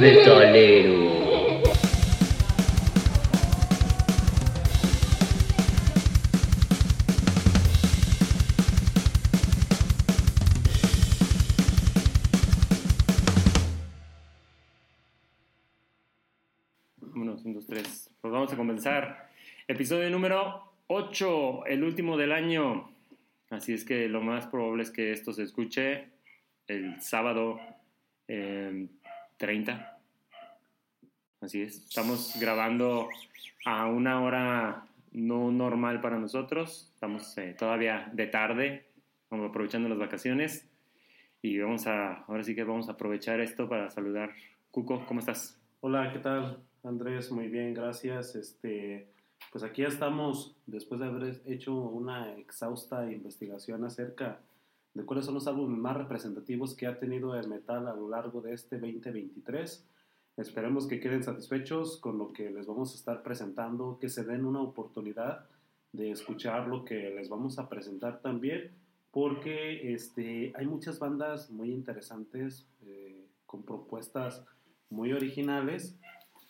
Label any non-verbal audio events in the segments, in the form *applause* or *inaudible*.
Metaleros. Vámonos, un, dos, tres. Pues vamos a comenzar. Episodio número 8, el último del año. Así es que lo más probable es que esto se escuche el sábado eh, 30. Así es. Estamos grabando a una hora no normal para nosotros. Estamos eh, todavía de tarde, como aprovechando las vacaciones. Y vamos a, ahora sí que vamos a aprovechar esto para saludar. Cuco, ¿cómo estás? Hola, ¿qué tal? Andrés, muy bien, gracias. Este, pues aquí estamos, después de haber hecho una exhausta investigación acerca de cuáles son los álbumes más representativos que ha tenido el metal a lo largo de este 2023. Esperemos que queden satisfechos con lo que les vamos a estar presentando, que se den una oportunidad de escuchar lo que les vamos a presentar también, porque este, hay muchas bandas muy interesantes eh, con propuestas muy originales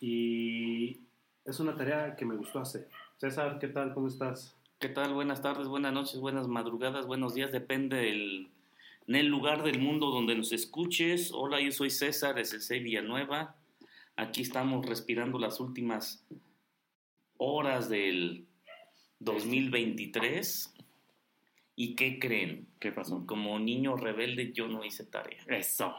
y es una tarea que me gustó hacer. César, ¿qué tal? ¿Cómo estás? ¿Qué tal? Buenas tardes, buenas noches, buenas madrugadas, buenos días, depende del en el lugar del mundo donde nos escuches. Hola, yo soy César de CC Villanueva. Aquí estamos respirando las últimas horas del 2023. ¿Y qué creen? ¿Qué pasó? Como niño rebelde yo no hice tarea. Eso.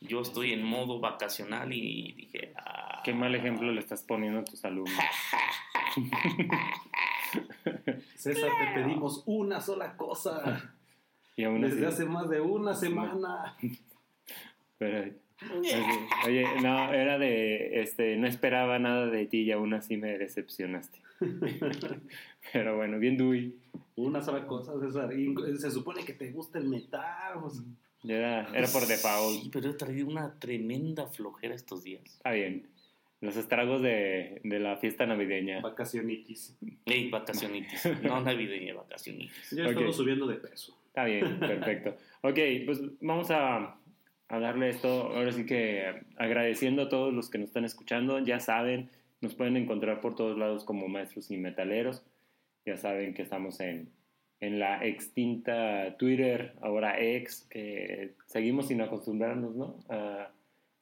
Yo estoy en modo vacacional y dije, ah, Qué mal ejemplo le estás poniendo a tus alumnos. *laughs* César, te pedimos una sola cosa Y aún así. desde hace más de una semana. pero- oye, *laughs* oye, no, era de. Este, no esperaba nada de ti y aún así me decepcionaste. *laughs* Pero bueno, bien Dui. Una sola cosa, César. Y se supone que te gusta el metal. pues, Era, era por default. Sí, pero he traído una tremenda flojera estos días. Está bien. Los estragos de, de la fiesta navideña. vacacionitis. Ey, vacacionitis. No navideña, vacacionitis. Ok. estado subiendo de peso. Está bien, perfecto. Ok, pues vamos a, a darle esto, ahora sí que agradeciendo a todos los que nos están escuchando, ya saben, nos pueden encontrar por todos lados como maestros y metaleros, ya saben que estamos en, en la extinta Twitter, ahora ex, que seguimos sin acostumbrarnos, ¿no?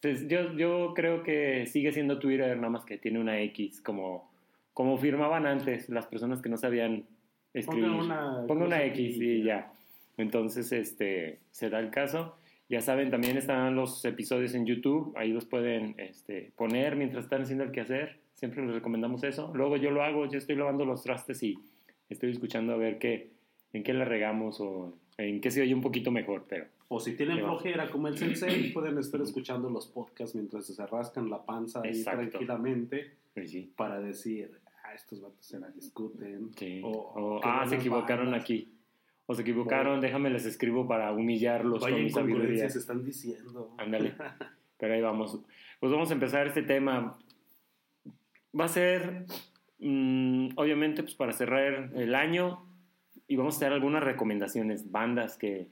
Pues yo, yo creo que sigue siendo Twitter, nada más que tiene una X, como, como firmaban antes las personas que no sabían escribir. Ponga una, Ponga una X y ya. Entonces, este, se da el caso. Ya saben, también están los episodios en YouTube, ahí los pueden este, poner mientras están haciendo el quehacer. Siempre les recomendamos eso. Luego yo lo hago, yo estoy lavando los trastes y estoy escuchando a ver qué, en qué la regamos o en qué se oye un poquito mejor, pero O si tienen flojera como el sensei, pueden estar escuchando los podcasts mientras se rascan la panza ahí Exacto. tranquilamente sí. para decir, ah, estos vatos se la discuten. Sí. O, O, ah, se equivocaron bandas. aquí. O se equivocaron, déjame les escribo para humillarlos Vaya con mi sabiduría. incongruencias están diciendo. Ándale. *laughs* Pero ahí vamos. Pues vamos a empezar este tema. Va a ser, mm, obviamente, pues para cerrar el año y vamos a hacer algunas recomendaciones, bandas que,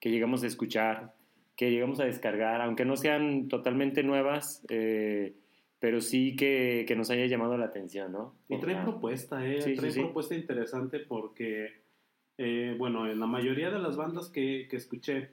que llegamos a escuchar, que llegamos a descargar, aunque no sean totalmente nuevas, eh, pero sí que, que nos haya llamado la atención, ¿no? Y trae propuesta, ¿eh? Sí, trae sí, sí. propuesta interesante porque, eh, bueno, en la mayoría de las bandas que, que escuché,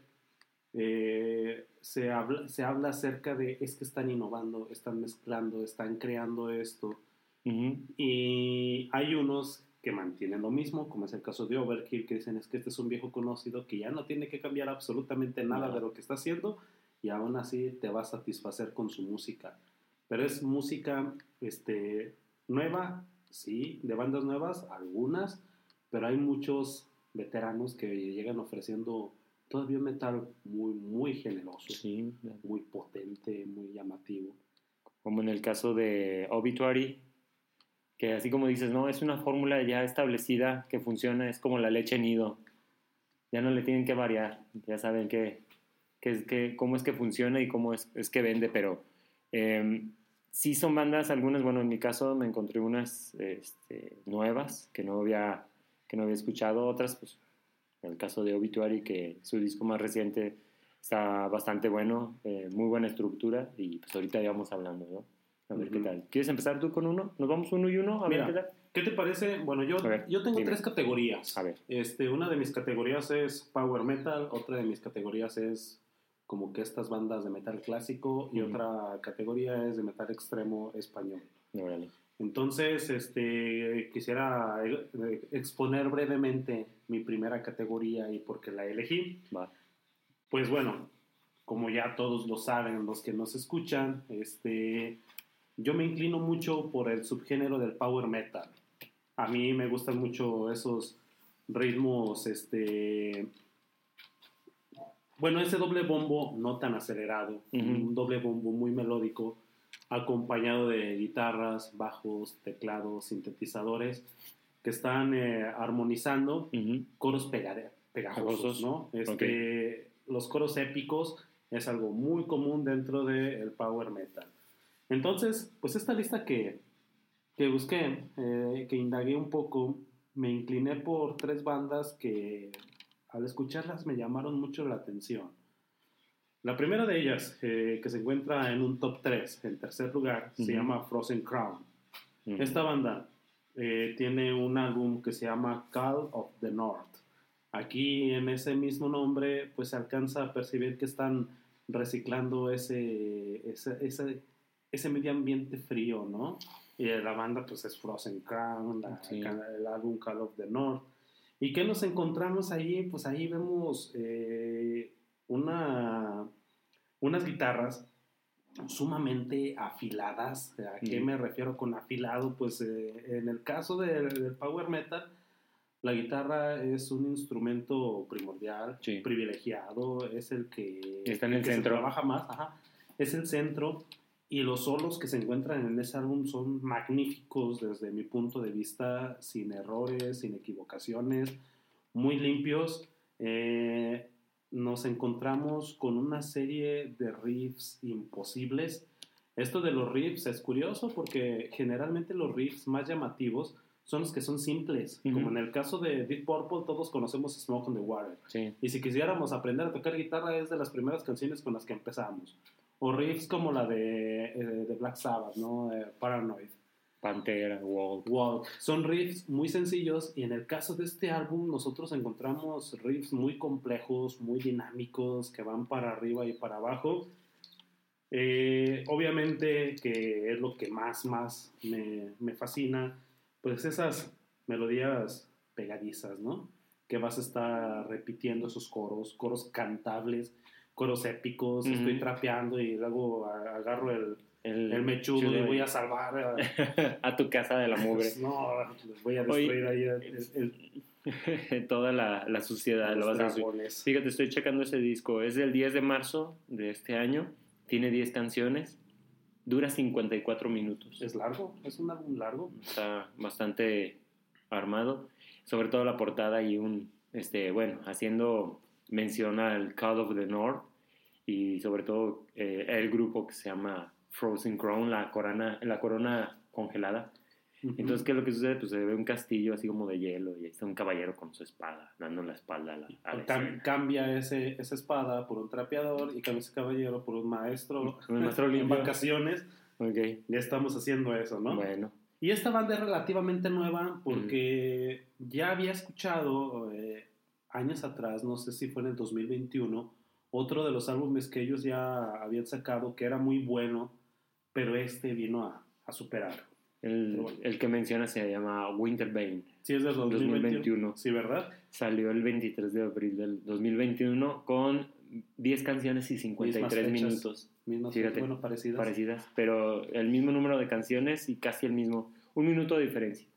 eh, se, habla, se habla acerca de es que están innovando, están mezclando, están creando esto. Y hay unos que mantienen lo mismo, como es el caso de Overkill, que dicen es que este es un viejo conocido que ya no tiene que cambiar absolutamente nada No. de lo que está haciendo y aún así te va a satisfacer con su música. Pero es música este, nueva, sí, de bandas nuevas, algunas, pero hay muchos veteranos que llegan ofreciendo todavía un metal muy, muy generoso, Sí, muy potente, muy llamativo. como en el caso de Obituary, que así como dices, no, es una fórmula ya establecida que funciona, es como la leche nido. Ya no le tienen que variar, ya saben que, que que, cómo es que funciona y cómo es, es que vende, pero eh, sí son bandas, algunas, bueno, en mi caso me encontré unas este, nuevas que no había, que no había escuchado, otras, pues, en el caso de Obituary, que su disco más reciente Está bastante bueno, eh, muy buena estructura y pues ahorita ya vamos hablando, ¿no? A ver qué tal. ¿Quieres empezar tú con uno? ¿Nos vamos uno y uno? A Mira. ver qué tal. ¿Qué te parece? Bueno, yo, A ver, yo tengo dime. tres categorías. A ver. Este, una de mis categorías es Power Metal, otra de mis categorías es como que estas bandas de metal clásico y Ujú. otra categoría es de metal extremo español. Órale. Entonces, este, quisiera eh, exponer brevemente mi primera categoría y por qué la elegí. Va. Pues bueno, como ya todos lo saben, los que nos escuchan, este, yo me inclino mucho por el subgénero del power metal. A mí me gustan mucho esos ritmos, este, bueno, ese doble bombo no tan acelerado, un doble bombo muy melódico, acompañado de guitarras, bajos, teclados, sintetizadores, que están eh, armonizando coros Pegajosos. ¿no? Este, Los coros épicos es algo muy común dentro del power metal. Entonces, pues esta lista que, que busqué, eh, que indagué un poco, me incliné por tres bandas que al escucharlas me llamaron mucho la atención. La primera de ellas, eh, que se encuentra en un top 3, en tercer lugar, se llama Frozen Crown. Esta banda eh, tiene un álbum que se llama Call of the North. Aquí en ese mismo nombre pues se alcanza a percibir que están reciclando ese, ese, ese, ese medio ambiente frío, ¿no? Y la banda pues es Frozen Crown, la- Sí. el álbum Call of the North. ¿Y qué nos encontramos ahí? Pues ahí vemos eh, una, unas guitarras sumamente afiladas. ¿A qué me refiero con afilado? Pues eh, en el caso del, del power metal, la guitarra es un instrumento primordial, Sí. privilegiado, es el que, Está en el que se centro. trabaja más, ajá, es el centro. Y los solos que se encuentran en ese álbum son magníficos desde mi punto de vista, sin errores, sin equivocaciones, muy limpios. Eh, nos encontramos con una serie de riffs imposibles. Esto de los riffs es curioso porque generalmente los riffs más llamativos son los que son simples, Ujú. como en el caso de Deep Purple todos conocemos Smoke on the Water. Sí. Y si quisiéramos aprender a tocar guitarra es de las primeras canciones con las que empezamos. O riffs como la de, eh, de Black Sabbath, ¿no? Eh, Paranoid. Pantera, Walt. Wow. Son riffs muy sencillos y en el caso de este álbum nosotros encontramos riffs muy complejos, muy dinámicos, que van para arriba y para abajo. Eh, obviamente que es lo que más, más me, me fascina, pues esas melodías pegadizas, ¿no? Que vas a estar repitiendo esos coros, coros cantables, coros épicos, estoy trapeando y luego agarro el, El, el mechudo y voy a salvar a, *laughs* a tu casa de la mugre. pues no, les voy a destruir ahí el, el- *laughs* Toda la, la suciedad. los vas a. Fíjate, estoy checando ese disco. Es del 10 de marzo de este año. Tiene 10 canciones. Dura 54 minutos. Es largo, es un álbum largo. Está bastante armado. Sobre todo la portada y un, este, bueno, haciendo mención al Call of the North y sobre todo eh, el grupo que se llama Frozen Crown, la corona, la corona congelada. Entonces, ¿qué es lo que sucede? Pues se ve un castillo así como de hielo y ahí está un caballero con su espada, dando la espalda a la, a la Cam- escena. cambia ese, esa espada por un trapeador y cambia ese caballero por un maestro, Un *laughs* maestro en vacaciones. Ya estamos haciendo eso, ¿no? bueno. Y esta banda es relativamente nueva porque ya había escuchado eh, años atrás, no sé si fue en el 2021, otro de los álbumes que ellos ya habían sacado que era muy bueno, pero este vino a, a superar. El, bueno. el que menciona se llama Winterbane. Sí, es del 2021. 2021. Sí, ¿verdad? Salió el 23 de abril del 2021 con 10 canciones y 53 Mismas fechas. minutos Mismas, Fíjate, bueno, parecidas. parecidas, pero el mismo número de canciones y casi el mismo, un minuto de diferencia.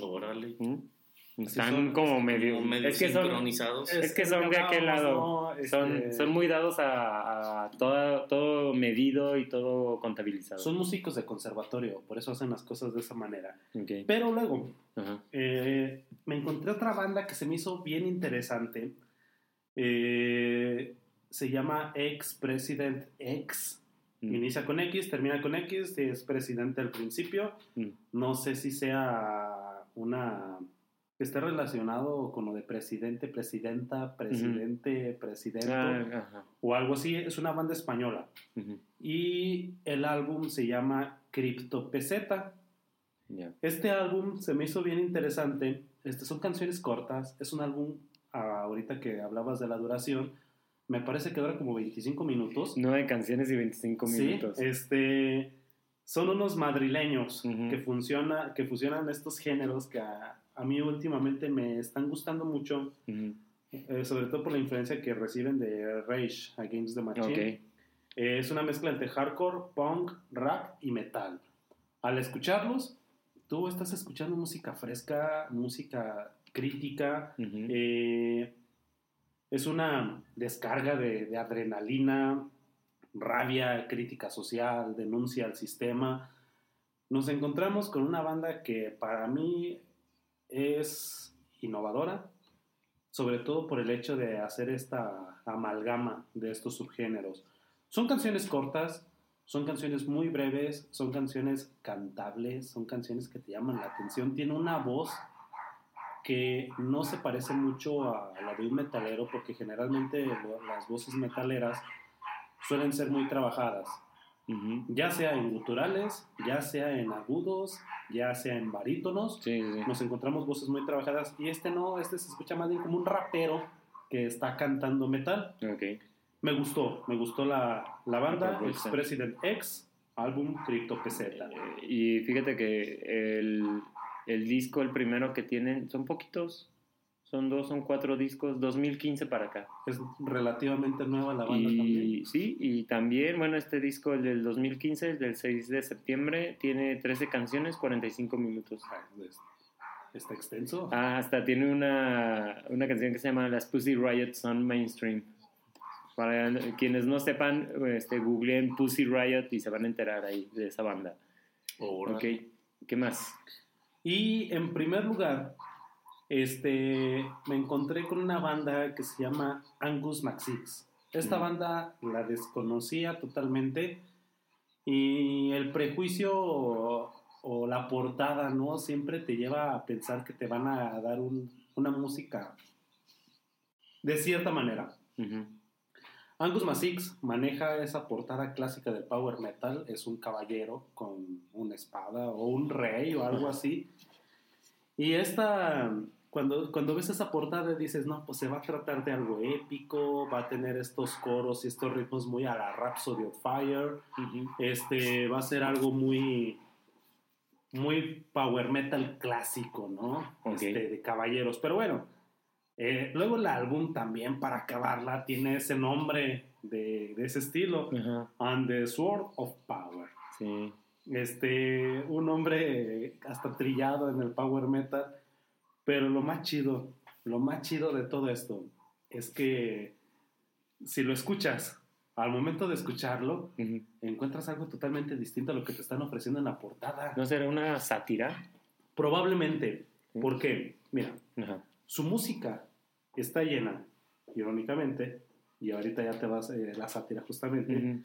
Órale. ¿Mm? Están son, como medio... Como medio es que son, sincronizados. es que son de aquel lado. ¿no? Este, son, son muy dados a, a toda- todo medido y todo contabilizado. son músicos de conservatorio, por eso hacen las cosas de esa manera. Pero luego eh, me encontré otra banda que se me hizo bien interesante. Eh, se llama Ex President X. Mm. Inicia con X, termina con X, es presidente al principio. Mm. No sé si sea una esté relacionado con lo de presidente, presidenta, presidente, presidente Ah, o algo así. Es una banda española. Ujú. Y el álbum se llama Crypto Peseta. Ya. Este álbum se me hizo bien interesante. Este, son canciones cortas. Es un álbum, ah, ahorita que hablabas de la duración, me parece que dura como 25 minutos. Nueve canciones y 25 minutos. Sí, este, son unos madrileños Ujú. que, funciona, que fusionan estos géneros que a, a mí últimamente me están gustando mucho, eh, sobre todo por la influencia que reciben de Rage Against the Machine. Eh, es una mezcla entre hardcore, punk, rap y metal. Al escucharlos, tú estás escuchando música fresca, música crítica, eh, es una descarga de, de adrenalina, rabia, crítica social, denuncia al sistema. Nos encontramos con una banda que para mí es innovadora, sobre todo por el hecho de hacer esta amalgama de estos subgéneros. Son canciones cortas, son canciones muy breves, son canciones cantables, son canciones que te llaman la atención. Tiene una voz que no se parece mucho a la de un metalero porque generalmente las voces metaleras suelen ser muy trabajadas, Ya sea en guturales, ya sea en agudos, ya sea en barítonos. Sí, sí, sí. Nos encontramos voces muy trabajadas y este no, este se escucha más bien como un rapero que está cantando metal. Me gustó, me gustó la, la banda, Ex Peseta. President X, álbum Crypto Peseta. Eh, Y fíjate que el, el disco, el primero que tienen, son poquitos. Son dos, son cuatro discos, 2015 para acá. Es relativamente nueva la banda también. Sí, y también, bueno, este disco, el del 2015, el del 6 de septiembre, tiene 13 canciones, 45 minutos. Ah, es- Está extenso. Ah, hasta tiene una, una canción que se llama Las Pussy Riot Son Mainstream. Para quienes no sepan, este, googleen Pussy Riot y se van a enterar ahí de esa banda. Ok, ¿qué más? Y en primer lugar, este, me encontré con una banda que se llama Angus Maxix. Esta banda la desconocía totalmente y el prejuicio o, o la portada, ¿no? Siempre te lleva a pensar que te van a dar un- una música de cierta manera. Angus Maxix maneja esa portada clásica del power metal, es un caballero con una espada o un rey o algo así. Y esta, cuando, cuando ves esa portada dices, no, pues se va a tratar de algo épico, va a tener estos coros y estos ritmos muy a la Rhapsody of Fire, este, va a ser algo muy, muy power metal clásico, ¿no? Este, de caballeros. Pero bueno, eh, luego el álbum también, para acabarla, tiene ese nombre de, de ese estilo, Ajá, And the Sword of Power. sí. Este, un nombre hasta trillado en el power metal, pero lo más chido, lo más chido de todo esto es que si lo escuchas, al momento de escucharlo, Ujú. encuentras algo totalmente distinto a lo que te están ofreciendo en la portada. ¿No será una sátira? Probablemente, Sí. porque, mira, Ajá. su música está llena, irónicamente, y ahorita ya te vas eh, la sátira justamente,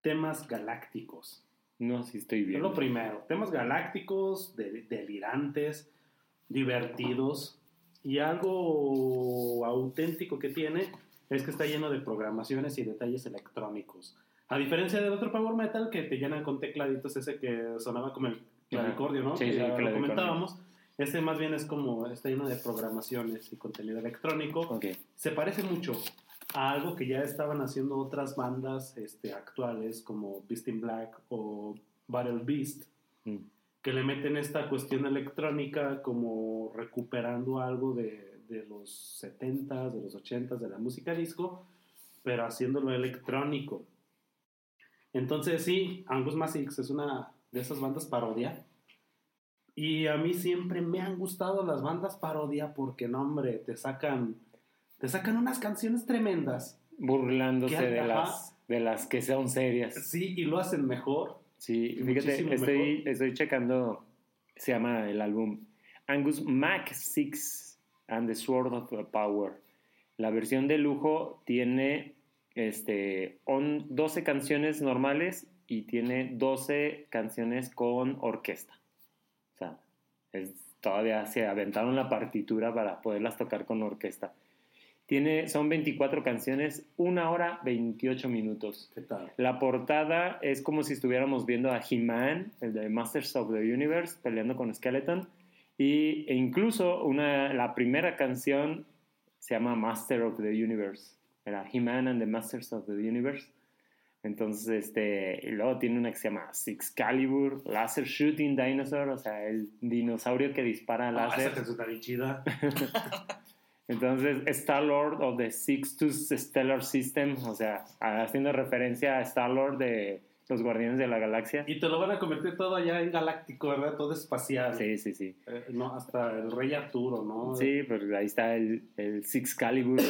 temas galácticos. No, sí estoy Es bien. lo primero, temas galácticos, de- delirantes, divertidos, y algo auténtico que tiene es que está lleno de programaciones y detalles electrónicos. A diferencia del otro Power Metal que te llenan con tecladitos, ese que sonaba como el clavicordio, ¿no? Sí, que sí, ya lo comentábamos. Este más bien es como, está lleno de programaciones y contenido electrónico. Ok. Se parece mucho a algo que ya estaban haciendo otras bandas este, actuales como Beast in Black o Battle Beast, Mm. Que le meten esta cuestión electrónica como recuperando algo de, de los 70s, de los 80s, de la música disco, pero haciéndolo electrónico. Entonces sí, Angus Massix es una de esas bandas parodia. Y a mí siempre me han gustado las bandas parodia porque, no, hombre, te sacan, te sacan unas canciones tremendas. Burlándose de Ajá. las, de las que son serias. Sí, y lo hacen mejor. Sí, fíjate, estoy, mejor. estoy checando, se llama el álbum Angus Mac 6 and the Sword of Power. La versión de lujo tiene este, on- 12 canciones normales y tiene 12 canciones con orquesta. O sea, es todavía se aventaron la partitura para poderlas tocar con orquesta. Tiene, son 24 canciones, una hora 28 minutos. ¿Qué tal? La portada es como si estuviéramos viendo a He-Man, el de Masters of the Universe, peleando con Skeleton. Y, e incluso una, la primera canción se llama Master of the Universe. Era He-Man and the Masters of the Universe. Entonces, este, y luego tiene una que se llama Six Calibur, Laser Shooting Dinosaur, o sea, el dinosaurio que dispara Ah, láser. esa canción está bien chida. *laughs* Entonces, Star Lord of the Sixtus Stellar System, o sea, haciendo referencia a Star Lord de los Guardianes de la Galaxia. Y te lo van a convertir todo allá en galáctico, ¿verdad? Todo espacial. Sí, sí, sí. Eh, no, hasta el rey Arturo, ¿no? Sí, pues ahí está el, el Six Calibur.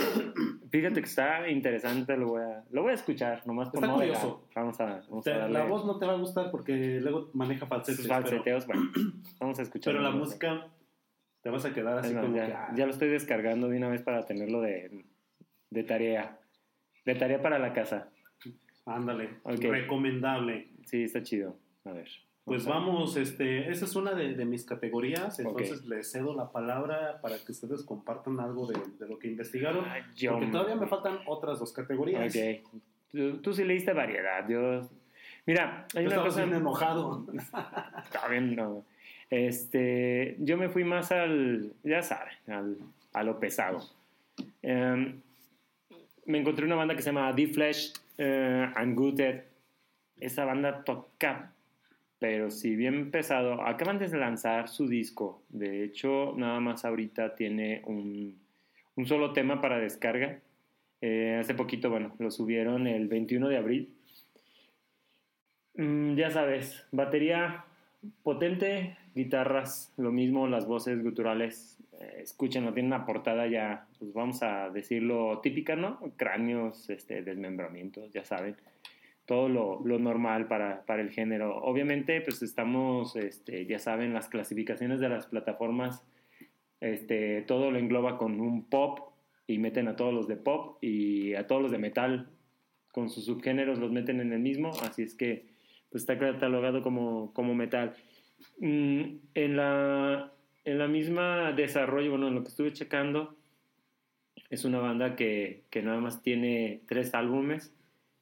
Fíjate que está interesante, lo voy a, lo voy a escuchar, nomás por Está no curioso. Vamos a, vamos Te- a darle la voz no te va a gustar porque luego maneja falsetes. sus pero- falseteos. Bueno, vamos a escuchar. Pero la música te vas a quedar así más, como ya, que, ah, ya lo estoy descargando de una vez para tenerlo de, de tarea. De tarea para la casa. ándale, recomendable. Sí, está chido. A ver. Pues vamos, este, esa es una de, de mis categorías, entonces les cedo la palabra para que ustedes compartan algo de, de lo que investigaron, yo- porque todavía me faltan otras dos categorías. Ok. Tú, tú sí leíste variedad. Yo... Mira, hay Yo una cosa... bien enojado. *laughs* Está bien, no. Este, yo me fui más al, ya saben, al, a lo pesado. Em, me encontré una banda que se llama The Flesh eh, and Gutted. Esa banda toca, pero si bien pesado, acaban de lanzar su disco. De hecho, nada más ahorita tiene un, un solo tema para descarga. Eh, hace poquito, bueno, lo subieron el 21 de abril. Mm, ya sabes, batería potente, guitarras, lo mismo, las voces guturales, eh, escúchenlo, tiene una portada ya, pues vamos a decirlo típica, ¿no? Cráneos, este, desmembramientos, ya saben, todo lo, lo normal para, para el género. Obviamente, pues estamos, este, ya saben, las clasificaciones de las plataformas, este, todo lo engloba con un pop y meten a todos los de pop y a todos los de metal con sus subgéneros los meten en el mismo, así es que pues está catalogado como, como metal. Mm, en, la, en la misma desarrollo, bueno, en lo que estuve checando, es una banda que, que nada más tiene tres álbumes.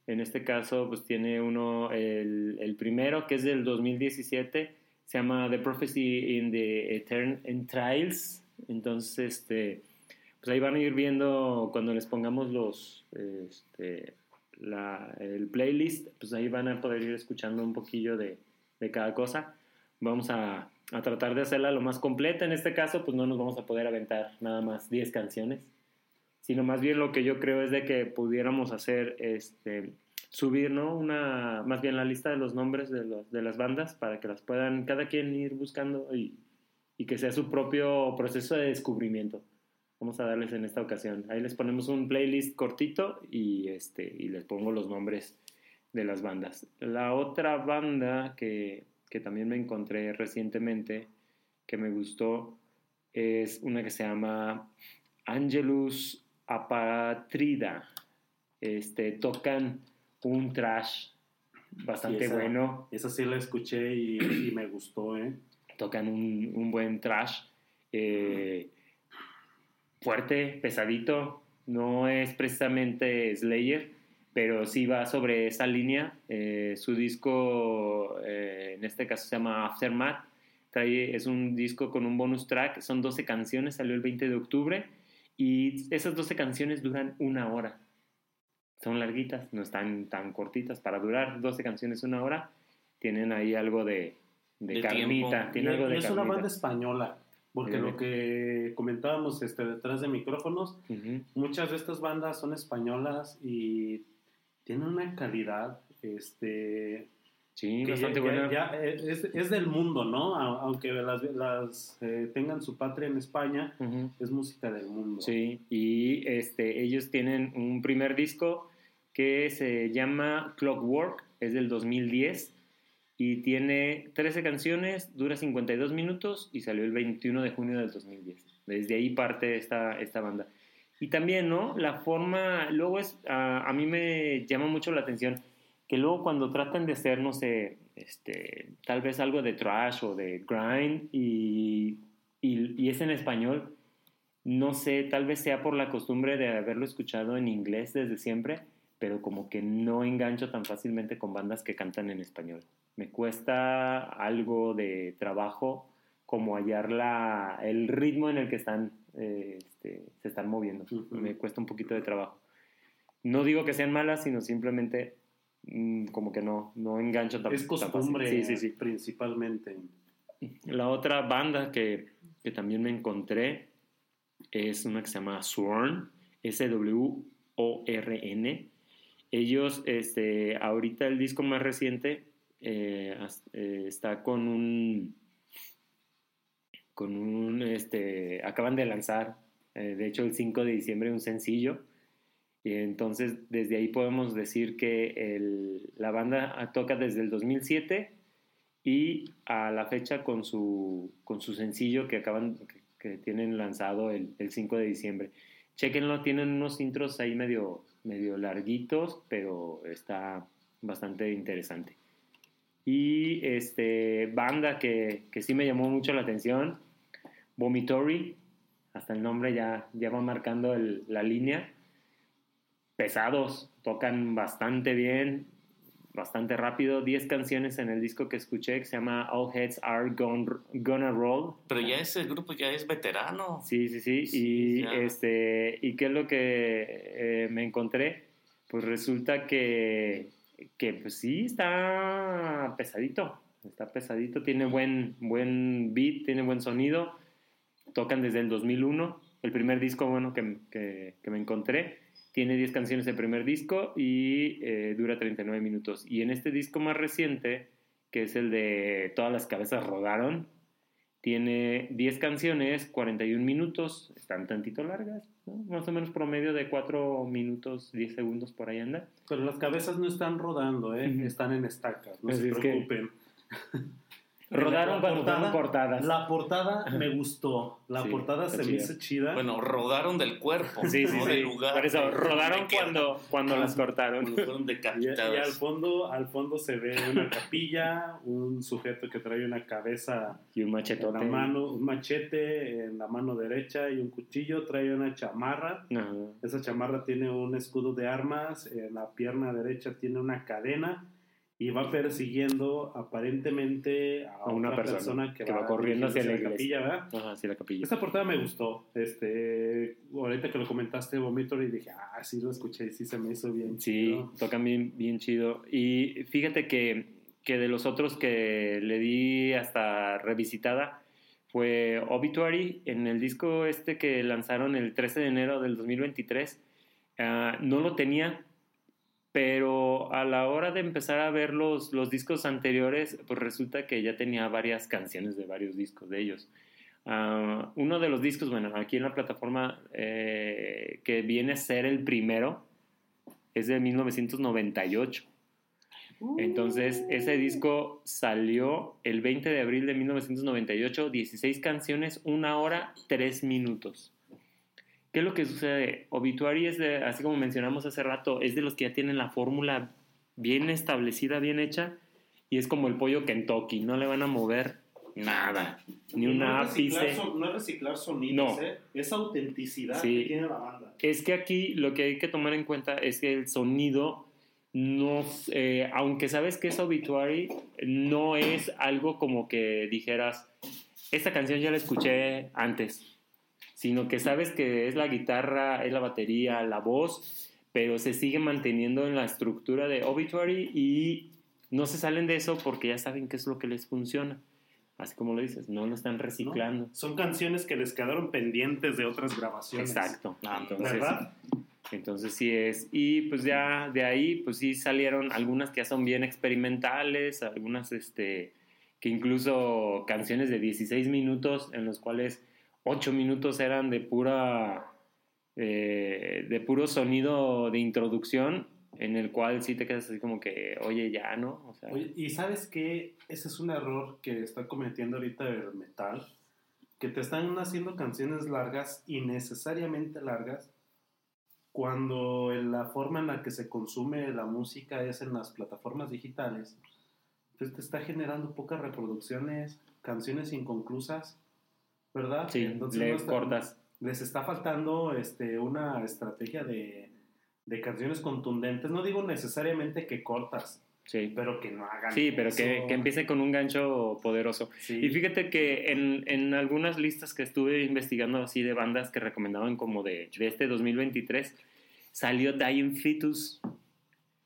En este caso, pues tiene uno, el, el primero, que es del 2017, se llama The Prophecy in the Etern Entrails. Entonces, este, pues ahí van a ir viendo cuando les pongamos los, este, la, el playlist, pues ahí van a poder ir escuchando un poquillo de, de cada cosa. Vamos a, a, tratar de hacerla lo más completa. En este caso, pues no nos vamos a poder aventar nada más 10 canciones, sino más bien lo que yo creo es de que pudiéramos hacer, este, subir, ¿no? Una, más bien la lista de los nombres de, los, de las bandas para que las puedan cada quien ir buscando y, y que sea su propio proceso de descubrimiento vamos a darles en esta ocasión. Ahí les ponemos un playlist cortito y, este, y les pongo los nombres de las bandas. La otra banda que, que también me encontré recientemente, que me gustó, es una que se llama Angelus Apatrida. Este, tocan un trash bastante esa- bueno. Esa sí la escuché y, y me gustó, ¿eh? tocan un, un buen trash eh, fuerte, pesadito. No es precisamente Slayer, pero sí va sobre esa línea. Eh, su disco, eh, en este caso, se llama Aftermath. Trae, es un disco con un bonus track. Son 12 canciones, salió el 20 de octubre. Y esas 12 canciones duran una hora. Son larguitas, no están tan cortitas. Para durar 12 canciones una hora, tienen ahí algo de, de, De carnita. Tiene Y- algo y de es una carnita. banda española, porque Sí. lo que comentábamos este, detrás de micrófonos, Ujú. muchas de estas bandas son españolas y tienen una calidad este, Sí, que bastante ya- buena. ya- ya es, es del mundo, ¿no? Aunque las, las, eh, tengan su patria en España, es música del mundo. Sí, y este, ellos tienen un primer disco que se llama Clockwork, es del 2010 y tiene 13 canciones, dura 52 minutos y salió el 21 de junio del 2010. Desde ahí parte esta, esta banda. Y también, ¿no? La forma, luego es, a, a mí me llama mucho la atención que luego cuando tratan de hacer, no sé, este, tal vez algo de trash o de grind y y, y es en español. No sé, tal vez sea por la costumbre de haberlo escuchado en inglés desde siempre, pero como que no engancho tan fácilmente con bandas que cantan en español. Me cuesta algo de trabajo como hallar la, el ritmo en el que están, eh, este, se están moviendo. Ujú. Me cuesta un poquito de trabajo. No digo que sean malas, sino simplemente mm, como que no, no engancho tan Es costumbre Sí, sí, sí. principalmente. La otra banda que, que también me encontré es una que se llama Sworn, S-W-O-R-N. Ellos, este, ahorita el disco más reciente eh, eh, está con un, con un, este, acaban de lanzar, eh, de hecho el 5 de diciembre, un sencillo. Y entonces desde ahí podemos decir que el- la banda toca desde el 2007 y a la fecha con su, con su sencillo que acaban que, que tienen lanzado el, el 5 de diciembre. Chequenlo, tienen unos intros ahí medio, medio larguitos, pero está bastante interesante. Y este, banda que, que sí me llamó mucho la atención, Vomitory, hasta el nombre ya, ya va marcando el- la línea. Pesados, tocan bastante bien, bastante rápido. 10 canciones en el disco que escuché que se llama All Heads Are Gon- Gonna Roll. Pero ya ese grupo ya es veterano. Sí, sí, sí. Sí, y, ya. este, ¿Y qué es lo que eh, me encontré? Pues resulta que, que pues sí, está pesadito. Está pesadito, tiene buen, buen beat, tiene buen sonido. Tocan desde el 2001. El primer disco, bueno, que, que- que me encontré. Tiene 10 canciones el primer disco y eh, dura 39 minutos. Y en este disco más reciente, que es el de Todas las cabezas rodaron, tiene 10 canciones, 41 minutos, están tantito largas, ¿no? más o menos promedio de 4 minutos, 10 segundos por ahí anda. Pero las cabezas no están rodando, ¿eh? Están en estacas, no Así se es que- preocupen. Rodaron cuando portada- fueron cortadas. La portada me gustó. La Sí, portada se me chida. hizo chida. Bueno, rodaron del cuerpo, Sí, sí, no sí. del lugar. Por eso, rodaron Me cuando, cuando las cortaron. cuando fueron *laughs* y, y decapitadas. al fondo, al fondo se ve una capilla, un sujeto que trae una cabeza Y un en machetote. la mano, un machete en la mano derecha y un cuchillo, trae una chamarra. No, Esa chamarra tiene un escudo de armas, en la pierna derecha tiene una cadena y va persiguiendo aparentemente a, A una otra persona que, que va corriendo hacia la iglesia. capilla, ¿verdad? Ajá, sí, la capilla. Esta portada me gustó. Este, ahorita que lo comentaste, Vomitory, dije, ah, sí lo escuché y sí se me hizo bien. Sí, chido. tocan bien, bien chido. Y fíjate que, que de los otros que le di hasta revisitada fue Obituary en el disco este que lanzaron el 13 de enero del 2023. ah, no lo tenía, pero a la hora de empezar a ver los, los discos anteriores, pues resulta que ya tenía varias canciones de varios discos de ellos. Ah, uno de los discos, bueno, aquí en la plataforma eh, que viene a ser el primero, es de 1998. Entonces, ese disco salió el 20 de abril de 1998, 16 canciones, una hora, tres minutos. ¿Qué es lo que sucede? Obituary es de, así como mencionamos hace rato, es de los que ya tienen la fórmula bien establecida, bien hecha, y es como el pollo Kentucky, no le van a mover nada, ni Y una no ápice. son- no es reciclar sonidos, No. ¿eh? es autenticidad Sí. que tiene la banda. Es que aquí lo que hay que tomar en cuenta es que el sonido no, eh, aunque sabes que es obituary, no es algo como que dijeras, esta canción ya la escuché antes, sino que sabes que es la guitarra, es la batería, la voz, pero se sigue manteniendo en la estructura de obituary y no se salen de eso porque ya saben qué es lo que les funciona. Así como lo dices, no lo están ¿no? reciclando. Son canciones que les quedaron pendientes de otras grabaciones. Exacto. Ah, Entonces, ¿Verdad? Entonces sí es. Y pues ya de ahí, pues sí salieron algunas que ya son bien experimentales, algunas este, que incluso canciones de 16 minutos, en los cuales 8 minutos eran de pura. eh, de puro sonido de introducción, en el cual sí te quedas así como que, oye, ya, ¿no? Y sabes que ese es un error que está cometiendo ahorita el metal, que te están haciendo canciones largas, innecesariamente largas, cuando la forma en la que se consume la música es en las plataformas digitales, entonces te está generando pocas reproducciones, canciones inconclusas. ¿Verdad? Sí, Entonces le está- cortas. les está faltando este, una estrategia de, de canciones contundentes. No digo necesariamente que cortas, Sí, pero que no hagan sí pero que, que empiece con un gancho poderoso. Sí. Y fíjate que en, en algunas listas que estuve investigando así de bandas que recomendaban como de, de este 2023, salió Dying Fetus.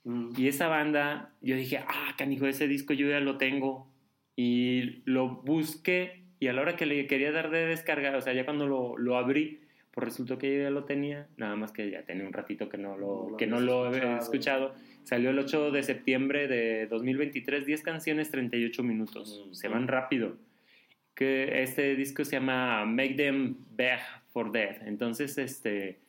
Mm. Y esa banda, yo dije, ah, canijo, ese disco yo ya lo tengo. Y lo busqué y a la hora que le quería dar de descarga, o sea, ya cuando lo, lo abrí, pues resultó que yo ya lo tenía, nada más que ya tenía un ratito que no lo, No que no lo escuchado. escuchado. Salió el 8 de septiembre de 2023, 10 canciones, 38 minutos. Mm, Se van rápido. Que este disco se llama Make Them Beg for Death. Entonces, este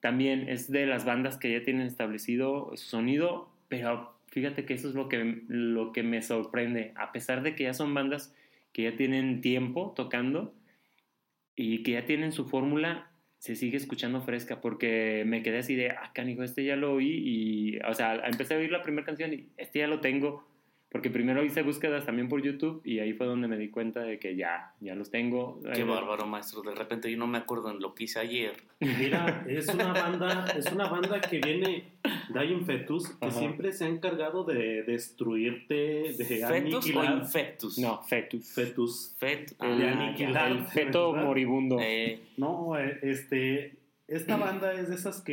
también es de las bandas que ya tienen establecido su sonido, pero fíjate que eso es lo que, lo que me sorprende. A pesar de que ya son bandas que ya tienen tiempo tocando y que ya tienen su fórmula, se sigue escuchando fresca porque me quedé así de, ah, canijo, este ya lo oí y, o sea, empecé a oír la primera canción y este ya lo tengo. Porque primero hice búsquedas también por YouTube y ahí fue donde me di cuenta de que ya, ya los tengo. Qué Eh, bárbaro, maestro. De repente yo no me acuerdo en lo que hice ayer. Mira, es una banda, es una banda que viene Dying Fetus, que Ajá. siempre se ha encargado de destruirte, de ¿Fetus o aniquilar. infectus? No, Fetus. Fetus. Fet. de ah, aniquilar. El feto ¿verdad? moribundo. Eh, No, eh, este, esta banda es de esas que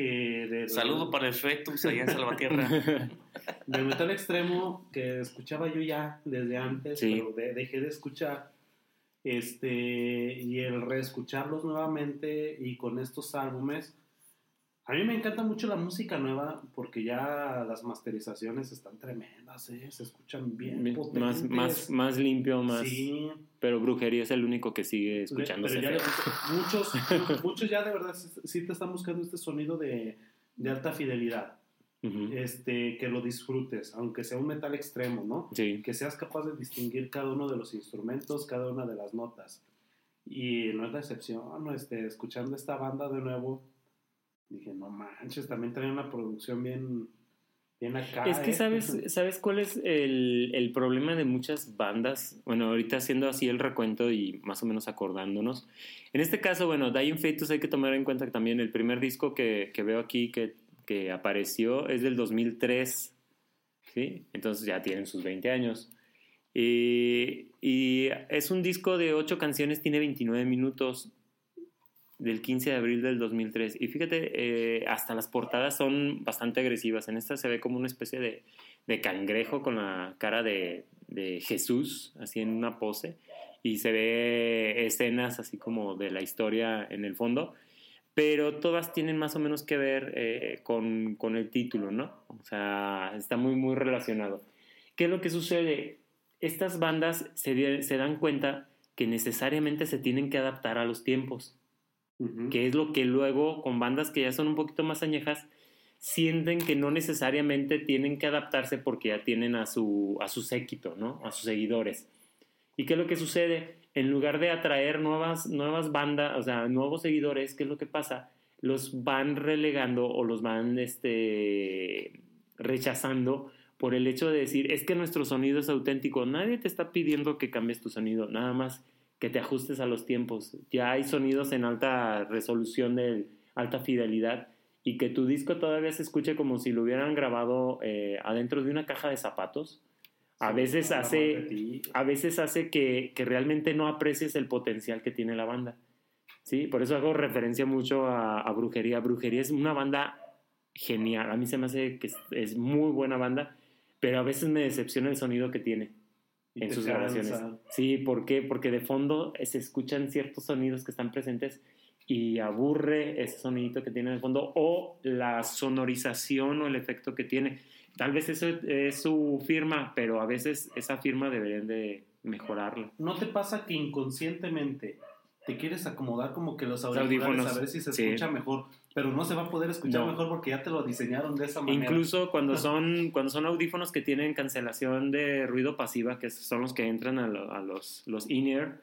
de, saludo para el fetus allá en Salvatierra. *laughs* de metal extremo que escuchaba yo ya desde antes, Sí. pero de- dejé de escuchar. Este, y el reescucharlos nuevamente y con estos álbumes. A mí me encanta mucho la música nueva porque ya las masterizaciones están tremendas, ¿eh? se escuchan bien. más, potentes. más, más limpio, más. Sí, Pero brujería es el único que sigue escuchándose. pero ya muchos, muchos ya de verdad sí te están buscando este sonido de, de alta fidelidad. Ujú. este, que lo disfrutes, aunque sea un metal extremo, ¿no? Sí. Que seas capaz de distinguir cada uno de los instrumentos, cada una de las notas. Y no es la excepción, ¿no? este, escuchando esta banda de nuevo, dije, no manches, también traen una producción bien, bien acá. Es que ¿eh? sabes, *laughs* ¿sabes cuál es el, el problema de muchas bandas? Bueno, ahorita haciendo así el recuento y más o menos acordándonos. En este caso, bueno, Dying Fetus hay que tomar en cuenta que también el primer disco que, que veo aquí que, que apareció es del 2003, ¿sí? Entonces ya tienen sus 20 años. Y, y es un disco de 8 canciones, tiene 29 minutos del 15 de abril del 2003. Y fíjate, eh, hasta las portadas son bastante agresivas. En esta se ve como una especie de, de cangrejo con la cara de, de Jesús, así en una pose. Y se ve escenas así como de la historia en el fondo. Pero todas tienen más o menos que ver eh, con, con el título, ¿no? O sea, está muy, muy relacionado. ¿Qué es lo que sucede? Estas bandas se, se dan cuenta que necesariamente se tienen que adaptar a los tiempos Ujú. que es lo que luego con bandas que ya son un poquito más añejas sienten que no necesariamente tienen que adaptarse porque ya tienen a su, a su séquito, ¿no? A sus seguidores. ¿Y qué es lo que sucede? En lugar de atraer nuevas, nuevas bandas, o sea, nuevos seguidores, ¿qué es lo que pasa? Los van relegando o los van este, rechazando por el hecho de decir, es que nuestro sonido es auténtico. Nadie te está pidiendo que cambies tu sonido, nada más que te ajustes a los tiempos. Ya hay sonidos en alta resolución de alta fidelidad y que tu disco todavía se escuche como si lo hubieran grabado eh, adentro de una caja de zapatos. A veces hace, a veces hace que, que realmente no aprecies el potencial que tiene la banda. ¿Sí? Por eso hago referencia mucho a, a Brujería. Brujería es una banda genial. A mí se me hace que es, es muy buena banda, pero a veces me decepciona el sonido que tiene en sus grabaciones. Sí, ¿por qué? Porque de fondo se escuchan ciertos sonidos que están presentes y aburre ese sonidito que tiene de fondo o la sonorización o el efecto que tiene. Tal vez eso es su firma, pero a veces esa firma deberían de mejorarla. ¿No te pasa que inconscientemente te quieres acomodar como que los audífonos, audífonos, a ver si se sí. escucha mejor, pero no se va a poder escuchar No. mejor porque ya te lo diseñaron de esa manera? Incluso cuando *laughs* son, cuando son audífonos que tienen cancelación de ruido pasiva, que son los que entran a, lo- a los, los in-ear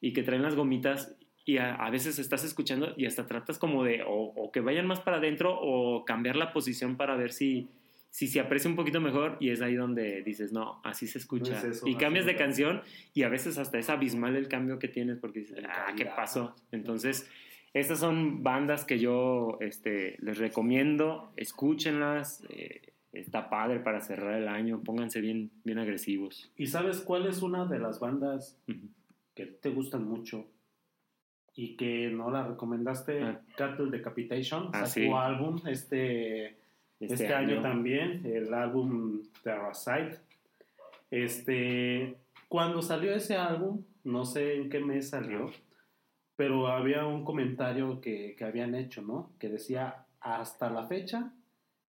y que traen las gomitas y a, a veces estás escuchando y hasta tratas como de o, o que vayan más para adentro o cambiar la posición para ver si, si se aprecia un poquito mejor y es ahí donde dices, no, así se escucha. No es eso, y cambias de canción y a veces hasta es abismal el cambio que tienes porque dices, En ah, ¿qué pasó? Entonces, estas son bandas que yo este, les recomiendo, escúchenlas, eh, está padre para cerrar el año, pónganse bien, bien agresivos. ¿Y sabes cuál es una de las bandas que te gustan mucho y que no la recomendaste? Ah. Cattle Decapitation Ah, sacó sí. álbum este, este, año. también, el álbum Terracide. Este, cuando salió ese álbum, no sé en qué mes salió, pero había un comentario que, que habían hecho, ¿no? Que decía, hasta la fecha,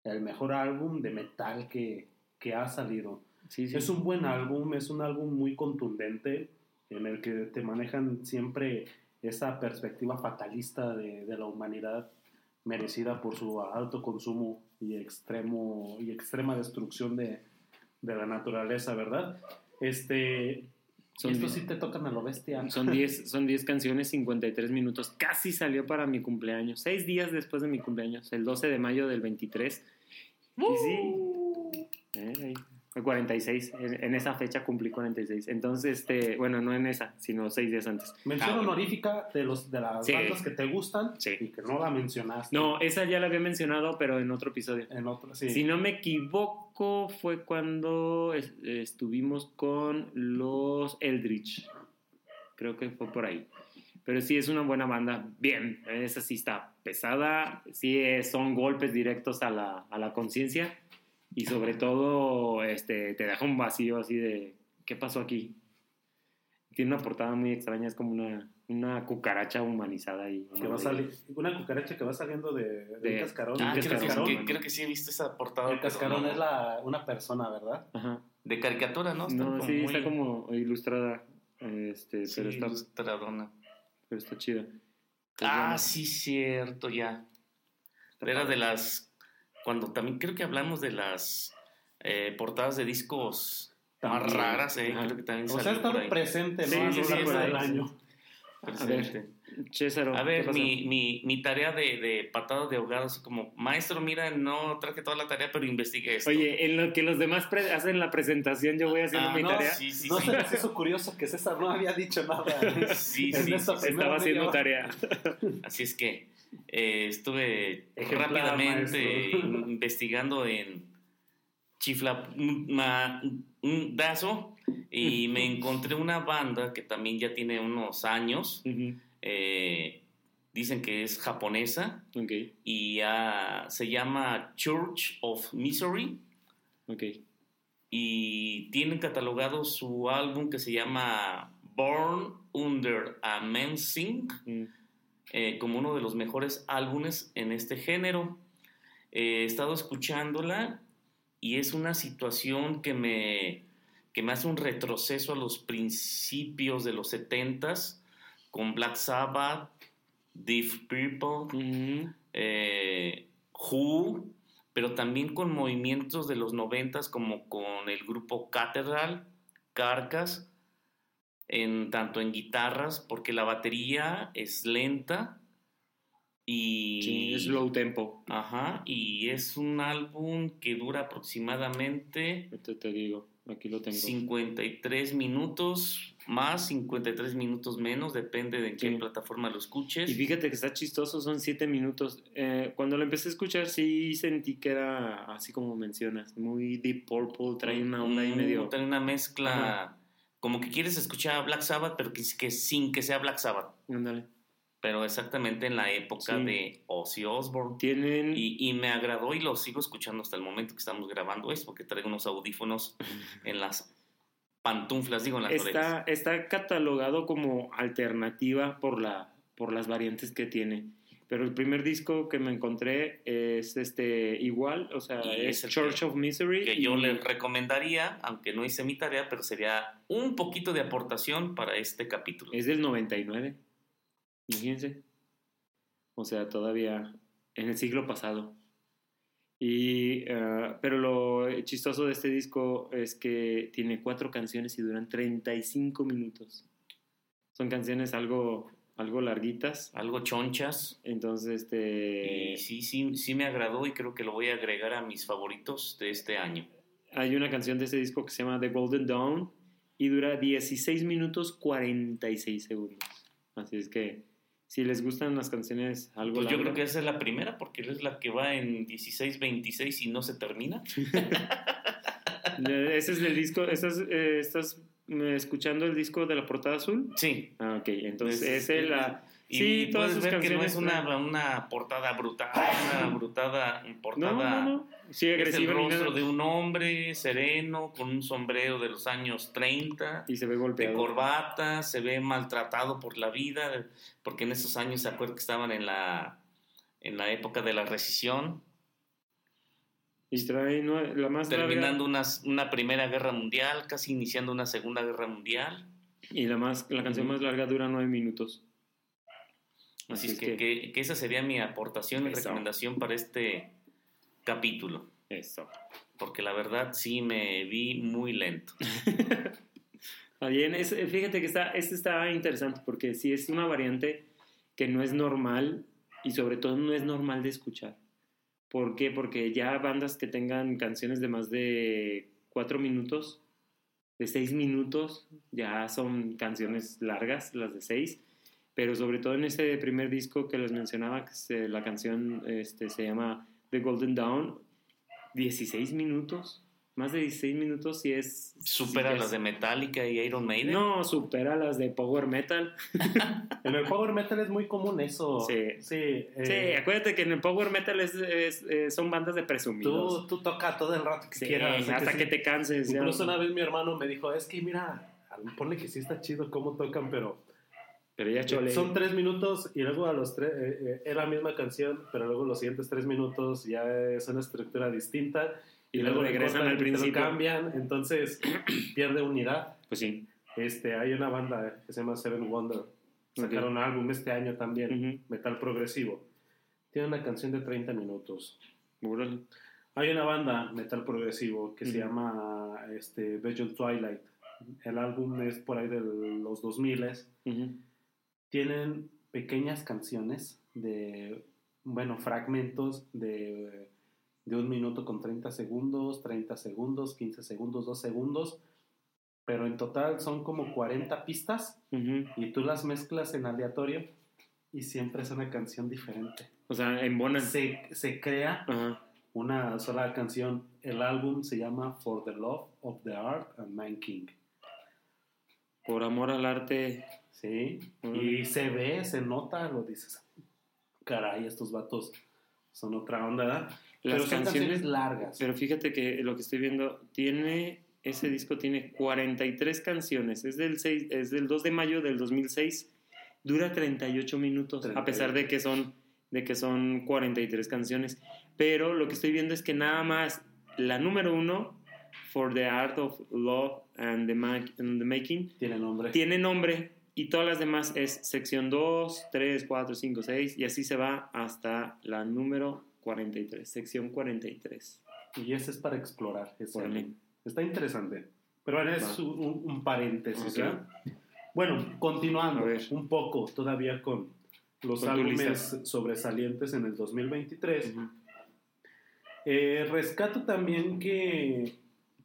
el mejor álbum de metal que, que ha salido. Sí, sí. Es un buen álbum, es un álbum muy contundente en el que te manejan siempre esa perspectiva fatalista de, de la humanidad merecida por su alto consumo y extremo y extrema destrucción de, de la naturaleza, ¿verdad? Este, Son estos di- sí te tocan a lo bestia. Son *laughs* 10 son 10 canciones, 53 minutos. Casi salió para mi cumpleaños. Seis días después de mi cumpleaños, el 12 de mayo del 23. Y sí, eh, ahí, fue 46. En, en esa fecha cumplí 46. Entonces, este, bueno, no en esa, sino seis días antes. Mención Ah, bueno. honorífica de, los, de las Sí. bandas que te gustan Sí. y que no la mencionaste. No, esa ya la había mencionado, pero en otro episodio. En otro, sí. Si no me equivoco, fue cuando es- estuvimos con los Eldritch. Creo que fue por ahí. Pero sí es una buena banda. Bien, esa sí está pesada. Sí es- son golpes directos a la, a la conciencia. Y sobre todo este, te deja un vacío así de, ¿qué pasó aquí? Tiene una portada muy extraña, es como una, una cucaracha humanizada ahí. que va a salir, una cucaracha que va saliendo de, de De- un cascarón. Ah, Un creo, que, cascarón. que- creo que sí he visto esa portada. el cascarón no- es la, una persona, ¿verdad? Ajá. De caricatura, ¿no? Está No, como sí, muy- está como ilustrada. Este, sí, pero, está, ilustradona. pero está chida. Pues Ah, bueno, sí, cierto, ya. Era de las. Cuando también creo que hablamos de las eh, portadas de discos más También. raras, eh, creo que también O sea, ahí. presente, ¿no? Sí, sí, sí, del año. A ver, Presente. César, A ¿qué ver, mi, mi, mi tarea de, de patadas de ahogado, así como, maestro, mira, no traje toda la tarea, pero investigué esto. Oye, en lo que los demás pre- hacen la presentación, yo voy haciendo Ah, mi no, tarea. sí, sí, no sí. se hizo curioso que César no había dicho nada. *laughs* Sí, sí, Estaba haciendo tarea. Así es que eh, estuve Ejemplar, rápidamente maestro. *laughs* investigando en Chifladazo y *laughs* me encontré una banda que también ya tiene unos años. Eh, dicen que es japonesa y ah, se llama Church of Misery. Y tienen catalogado su álbum que se llama Born Under a Mensing Mm, eh, como uno de los mejores álbumes en este género. Eh, he estado escuchándola y es una situación que me, que me hace un retroceso a los principios de los 70s con Black Sabbath, Deep Purple, eh, Who, pero también con movimientos de los 90s como con el grupo Cathedral, Carcas, en, tanto en guitarras, porque la batería es lenta y... Sí, es low tempo. Ajá, y es un álbum que dura aproximadamente Ahorita te digo, aquí lo tengo. 53 minutos, más 53 minutos menos, depende de en qué plataforma lo escuches. Y fíjate que está chistoso, son siete minutos. Eh, cuando lo empecé a escuchar, sí sentí que era así como mencionas, muy Deep Purple, trae una onda Mm, medio. Trae una mezcla. Como que quieres escuchar a Black Sabbath, pero que, que sin que sea Black Sabbath. Ándale. Pero exactamente en la época Sí. de Ozzy Osbourne. Tienen. Y, y me agradó y lo sigo escuchando hasta el momento que estamos grabando esto, porque traigo unos audífonos *laughs* en las pantuflas, digo, en las orejas. Está, está catalogado como alternativa por, la, por las variantes que tiene. Pero el primer disco que me encontré es este igual, o sea, Y es, Church que- of Misery. Que yo y- les recomendaría, aunque no hice mi tarea, pero sería un poquito de aportación para este capítulo. Es del 99. Imagínense. O sea, todavía en el siglo pasado. Y, eh, pero lo chistoso de este disco es que tiene cuatro canciones y duran 35 minutos. Son canciones algo, algo larguitas. algo chonchas. Entonces, este, Y sí, sí, sí me agradó y creo que lo voy a agregar a mis favoritos de este año. hay una canción de ese disco que se llama The Golden Dawn y dura 16 minutos 46 segundos. Así es que si les gustan las canciones algo Pues yo creo que esa es la primera porque es la que va en 16-26 y no se termina. *laughs* Ese es el disco, ¿estás, eh, estás eh, escuchando el disco de la portada azul? Sí. Ah, ok, entonces Es- ese la... Y sí, todas sus ver que no canciones... es una, una portada brutal, una *laughs* brutada portada. no, no. Sí, Es el agresiva rostro de un hombre sereno con un sombrero de los años 30, Y se ve de golpeado. corbata, se ve maltratado por la vida, porque en esos años se acuerda que estaban en la, en la época de la recesión, Y la más larga- terminando una, una primera guerra mundial, casi iniciando una segunda guerra mundial. Y la, más, la canción más larga dura nueve minutos. Así es que, que- que esa sería mi aportación y Eso. recomendación para este capítulo. Eso. Porque la verdad sí me vi muy lento. Está bien, es- fíjate que está, este está interesante porque sí es una variante que no es normal y sobre todo no es normal de escuchar. ¿Por qué? Porque ya bandas que tengan canciones de más de cuatro minutos, de seis minutos, ya son canciones largas, las de seis. Pero sobre todo en este primer disco que les mencionaba, que se- la canción este, se llama The Golden Dawn, 16 minutos, más de 16 minutos y es... Supera sí es- las de Metallica y Iron Maiden. no, supera las de Power Metal. *laughs* En el power metal es muy común eso. Sí. Sí. eh, sí, acuérdate que en el Power Metal es, es- eh, son bandas de presumidos. Tú, tú toca todo el rato que Sí, quieras. hasta sí. que te canses. ya. Incluso una vez mi hermano me dijo, es que mira, ponle que sí está chido cómo tocan, pero Pero ya chole. son tres minutos y luego a los tres, eh, eh, es la misma canción, pero luego los siguientes tres minutos ya es una estructura distinta Y luego regresan al te lo principio. cambian, entonces *clears throat* pierde unidad. Pues sí. Este, hay una banda que se llama Seven Wonder. Sacaron un álbum este año también, Ujú. metal progresivo. Tiene una canción de 30 minutos. Órale. Hay una banda metal progresivo que se Ujú. llama este, Bejeweled Twilight. El álbum es por ahí de los 2000 Ujú. Tienen pequeñas canciones de, bueno, fragmentos de, de un minuto con 30 segundos, 30 segundos, 15 segundos, 2 segundos. Pero en total son como 40 pistas y tú las mezclas en aleatorio y siempre es una canción diferente. O sea, en Bonan. Se, se crea una sola canción. El álbum se llama For the Love of the Art and Man King. Por amor al arte. Sí. Y se ve, se nota, lo dices. Caray, estos vatos son otra onda, ¿verdad? Las Pero son canciones. canciones largas. Pero fíjate que lo que estoy viendo tiene. Ese disco tiene 43 canciones. Es del, 6, es del 2 de mayo del 2006. Dura 38 minutos. A pesar de que son de que son 43 canciones. Pero lo que estoy viendo es que nada más la número uno, For the Art of Love and the, Ma- and the Making, Tiene nombre. tiene nombre y todas las demás es sección 2, 3, 4, 5, 6 y así se va hasta la número 43, sección 43. Y ese es para explorar. ese. Está interesante. Pero es un, un paréntesis. Bueno, continuando un poco todavía con los Con álbumes sobresalientes en el 2023. Ujú. Eh, rescato también que,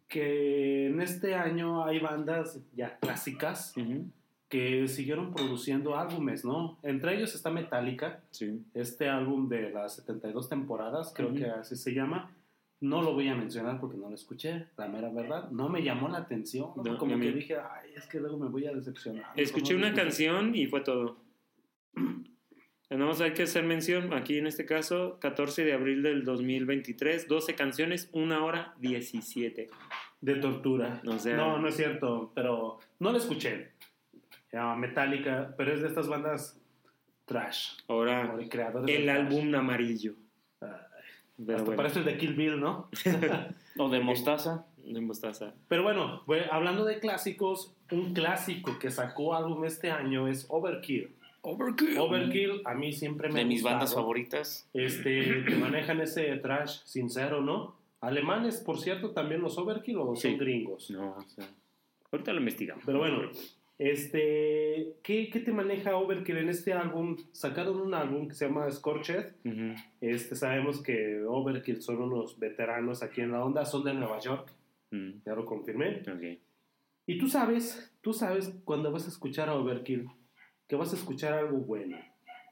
que en este año hay bandas ya clásicas Ujú. Que siguieron produciendo álbumes, ¿no? Entre ellos está Metallica, Sí. este álbum de las 72 temporadas, creo Ujú. que así se llama. No lo voy a mencionar porque no lo escuché, la mera verdad. No me llamó la atención, ¿no? No, como que dije, ay, es que luego me voy a decepcionar. Escuché una canción y fue todo. *clears throat* Más hay que hacer mención, aquí en este caso, 14 de abril del 2023, 12 canciones, 1 hora 17. De tortura. O sea- no, no es cierto, pero no lo escuché. Se llama Metallica, pero es de estas bandas trash. Ahora, el trash. álbum amarillo. Ay, hasta bueno, parece el de Kill Bill, ¿no? *laughs* O de mostaza. de mostaza. Pero bueno, bueno, hablando de clásicos, un clásico que sacó álbum este año es Overkill. Overkill. Overkill a mí siempre me De mis bandas favoritas. Este, que manejan ese trash sincero, ¿no? Alemanes, por cierto, también los Overkill o son Sí. gringos. No, o sea, ahorita lo investigamos. Pero bueno, Este, ¿qué, ¿qué te maneja Overkill en este álbum? Sacaron un álbum que se llama Scorched. Ujú. Este, sabemos que Overkill son unos veteranos aquí en la onda, son de Nueva York, Mm, ya lo confirmé. ok. Y tú sabes, tú sabes cuando vas a escuchar a Overkill, que vas a escuchar algo bueno.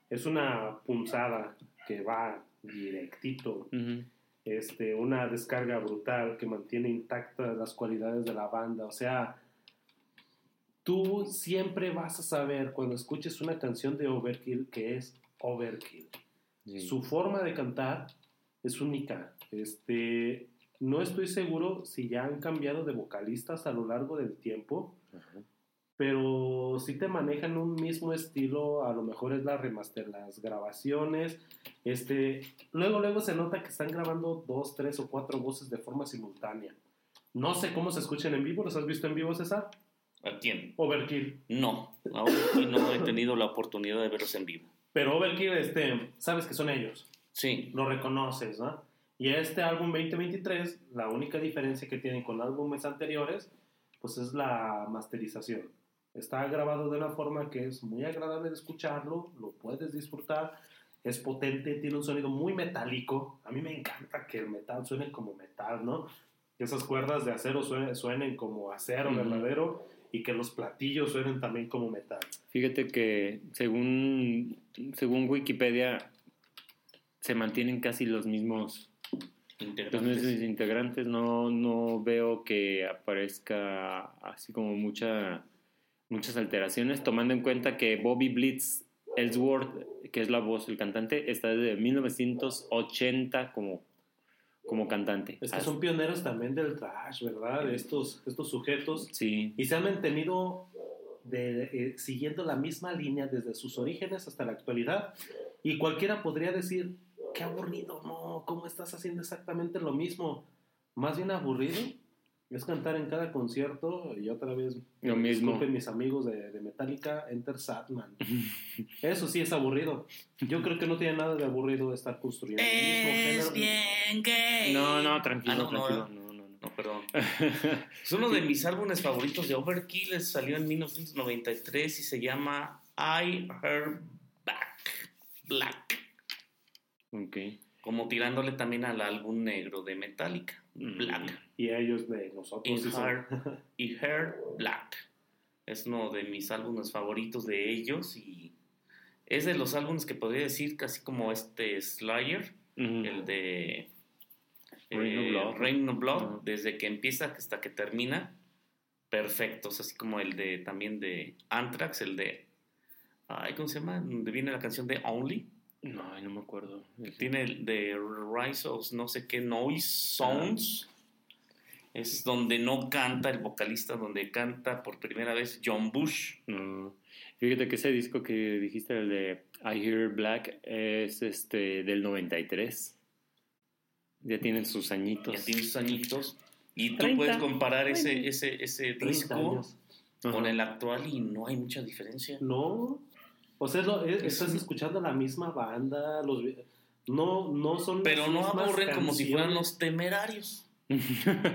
Es una punzada que va directito, Ujú. este, una descarga brutal que mantiene intactas las cualidades de la banda. O sea, tú siempre vas a saber cuando escuches una canción de Overkill que es Overkill. Sí. Su forma de cantar es única. Este, no estoy seguro si ya han cambiado de vocalistas a lo largo del tiempo, Ajá. pero si te manejan un mismo estilo, a lo mejor es la remaster, las grabaciones. Este, luego, luego se nota que están grabando dos, tres o cuatro voces de forma simultánea. No sé cómo se escuchan en vivo, ¿los has visto en vivo, César? ¿A quién? Overkill. No, aún hoy no he tenido la oportunidad de verlos en vivo. Pero Overkill, este, sabes que son ellos. Sí, lo reconoces, ¿no? Y este álbum 2023, la única diferencia que tienen con álbumes anteriores, pues es la masterización. Está grabado de una forma que es muy agradable de escucharlo, lo puedes disfrutar, es potente, tiene un sonido muy metálico. A mí me encanta que el metal suene como metal, ¿no? Que esas cuerdas de acero suenen, suenen como acero Ujú. verdadero y que los platillos suenen también como metal. Fíjate que según, según Wikipedia se mantienen casi los mismos, los integrantes. mismos integrantes. No, no veo que aparezca así como mucha, muchas alteraciones, tomando en cuenta que Bobby Blitz Ellsworth, que es la voz del cantante, está desde 1980 como, como cantante. Es que son pioneros también del trash, ¿verdad? De estos, estos sujetos Sí, y se han mantenido de, eh, siguiendo la misma línea desde sus orígenes hasta la actualidad. Y cualquiera podría decir, qué aburrido, no, ¿cómo estás haciendo exactamente lo mismo? Más bien aburrido es cantar en cada concierto y otra vez, Lo mismo. disculpen mis amigos de, de Metallica, Enter Satman. *laughs* Eso sí es aburrido. Yo creo que no tiene nada de aburrido estar construyendo el mismo Es género. bien gay. No, no, tranquilo, Ah, no, no, tranquilo. No, no, no. No, perdón. *laughs* Es uno de mis álbumes favoritos de Overkill. Salió en 1993 y se llama I Heard Back Black. Ok. Como tirándole también al álbum negro de Metallica. Black. Y ellos de nosotros. In Heart y Heart *laughs* Black. Es uno de mis álbumes favoritos de ellos y es de los álbumes que podría decir casi como este Slayer, el de eh, Blood. Rain of Blood, desde que empieza hasta que termina, perfectos, así como el de también de Anthrax, el de ay, ¿cómo se llama? Donde viene la canción de Only. No, no me acuerdo. Tiene el de Rise of no sé qué Noise Sounds. Es donde no canta el vocalista, donde canta por primera vez John Bush. No. Fíjate que ese disco que dijiste, el de I Hear Black, es este del 93. Ya tienen sus añitos. Ya tiene sus añitos. Y tú 30. puedes comparar ese, ese, ese 30 disco con el actual y no hay mucha diferencia. No. O sea, es lo- es- Es estás escuchando la misma banda, los vi- no, no son las Pero no aburren como si fueran los temerarios.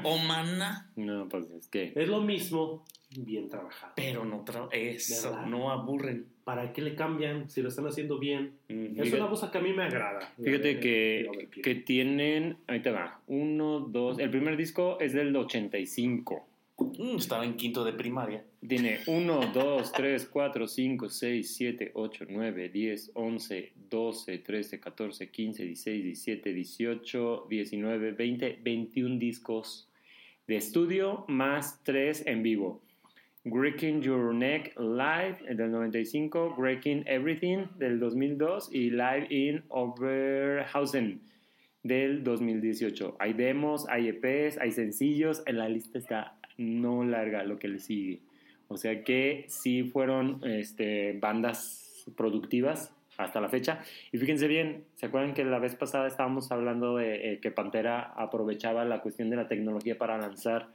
o Maná. No, pues es que. Es lo mismo, bien trabajado. Pero no, tra- eso, ¿Verdad? no aburren. ¿Para qué le cambian si lo están haciendo bien? Es Fíjate- una cosa que a mí me agrada. Fíjate Eh, que, eh, que tienen. Ahí te va. Uno, dos. El primer disco es del 85. Mm, estaba en quinto de primaria. Tiene 1, 2, 3, 4, 5, 6, 7, 8, 9, 10, 11, 12, 13, 14, 15, 16, 17, 18, 19, 20, 21 discos de estudio más 3 en vivo. Breaking Your Neck Live del 95, Breaking Everything del 2002 y Live in Overhausen del 2018. Hay demos, hay EPs, hay sencillos, en la lista está no larga lo que le sigue. O sea que sí fueron este, bandas productivas hasta la fecha. Y fíjense bien, ¿se acuerdan que la vez pasada estábamos hablando de eh, que Pantera aprovechaba la cuestión de la tecnología para lanzar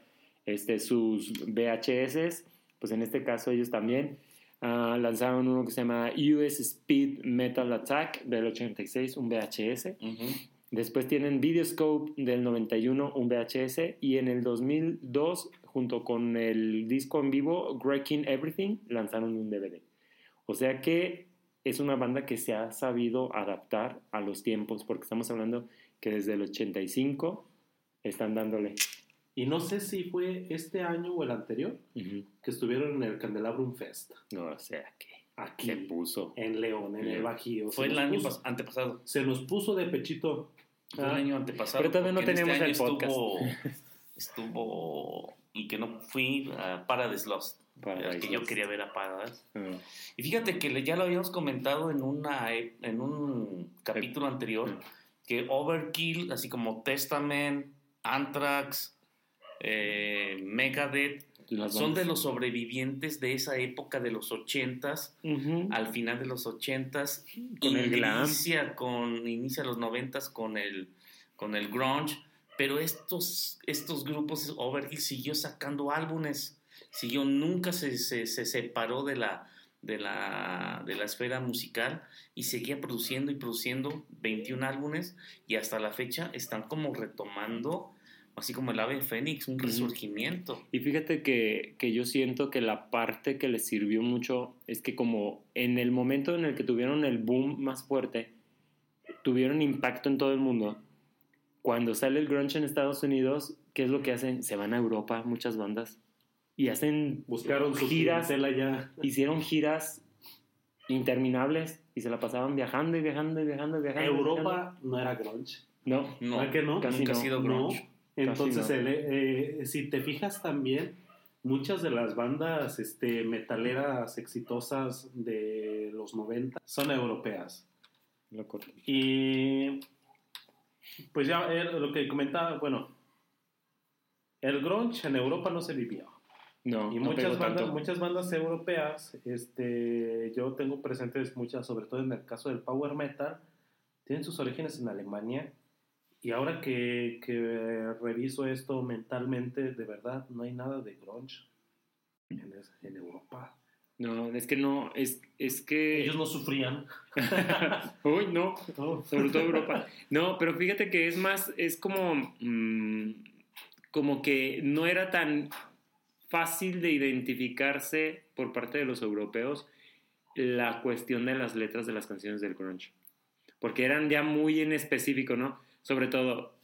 este, sus VHS? Pues en este caso ellos también ah, lanzaron uno que se llama US Speed Metal Attack del 86, un VHS. Ujú. Después tienen Videoscope del 91, un VHS, y en el 2002, junto con el disco en vivo Breaking Everything, lanzaron un DVD. O sea que es una banda que se ha sabido adaptar a los tiempos, porque estamos hablando que desde el 85 están dándole. Y no sé si fue este año o el anterior Ujú. que estuvieron en el Candelabrum Fest. No, o sea que Aquí, se puso. en León, en el. Bajío. Fue el año puso- pas- antepasado. Se nos puso de pechito. Fue el Ah, año antepasado. Pero todavía no en teníamos este el podcast. *laughs* Estuvo, estuvo. Y que no fui a Paradise Lost. Paradise que yo Lost. quería ver a Paradise. Ah, Y fíjate que ya lo habíamos comentado en, una, en un capítulo anterior, que Overkill, así como Testament, Anthrax, eh, Megadeth, las son de los sobrevivientes de esa época de los ochentas, Ujú. al final de los ochentas, Con el glam. inicia con inicia los noventas con el con el grunge, pero estos estos grupos Overkill siguió sacando álbumes, siguió nunca se, se, se separó de la de la de la esfera musical y seguía produciendo y produciendo 21 álbumes y hasta la fecha están como retomando así como el ave fénix, un resurgimiento. Y fíjate que, que yo siento que la parte que les sirvió mucho es que como en el momento en el que tuvieron el boom más fuerte, tuvieron impacto en todo el mundo. Cuando sale el grunge en Estados Unidos, ¿qué es lo que hacen? Se van a Europa, muchas bandas, y hacen Buscaron giras, ya. hicieron giras interminables y se la pasaban viajando y viajando y viajando y viajando. y viajando. Europa no era grunge. No, No, ¿Verdad que no? Casi nunca no. ha sido No. grunge. Entonces, no. el, eh, si te fijas también, muchas de las bandas este, metaleras exitosas de los 90 son europeas. lo corto. Y pues ya eh, lo que comentaba, bueno, el grunge en Europa no se vivió. No, Y no muchas pegó bandas, tanto. muchas bandas europeas, este, yo tengo presentes muchas, sobre todo en el caso del power metal, tienen sus orígenes en Alemania. Y ahora que, que reviso esto mentalmente, de verdad, no hay nada de grunge en Europa. No, es que no, es, es que... Ellos no sufrían. *laughs* Uy, no, Oh. sobre todo Europa. No, pero fíjate que es más, es como, mm, como que no era tan fácil de identificarse por parte de los europeos la cuestión de las letras de las canciones del grunge. Porque eran ya muy en específico, ¿no? Sobre todo,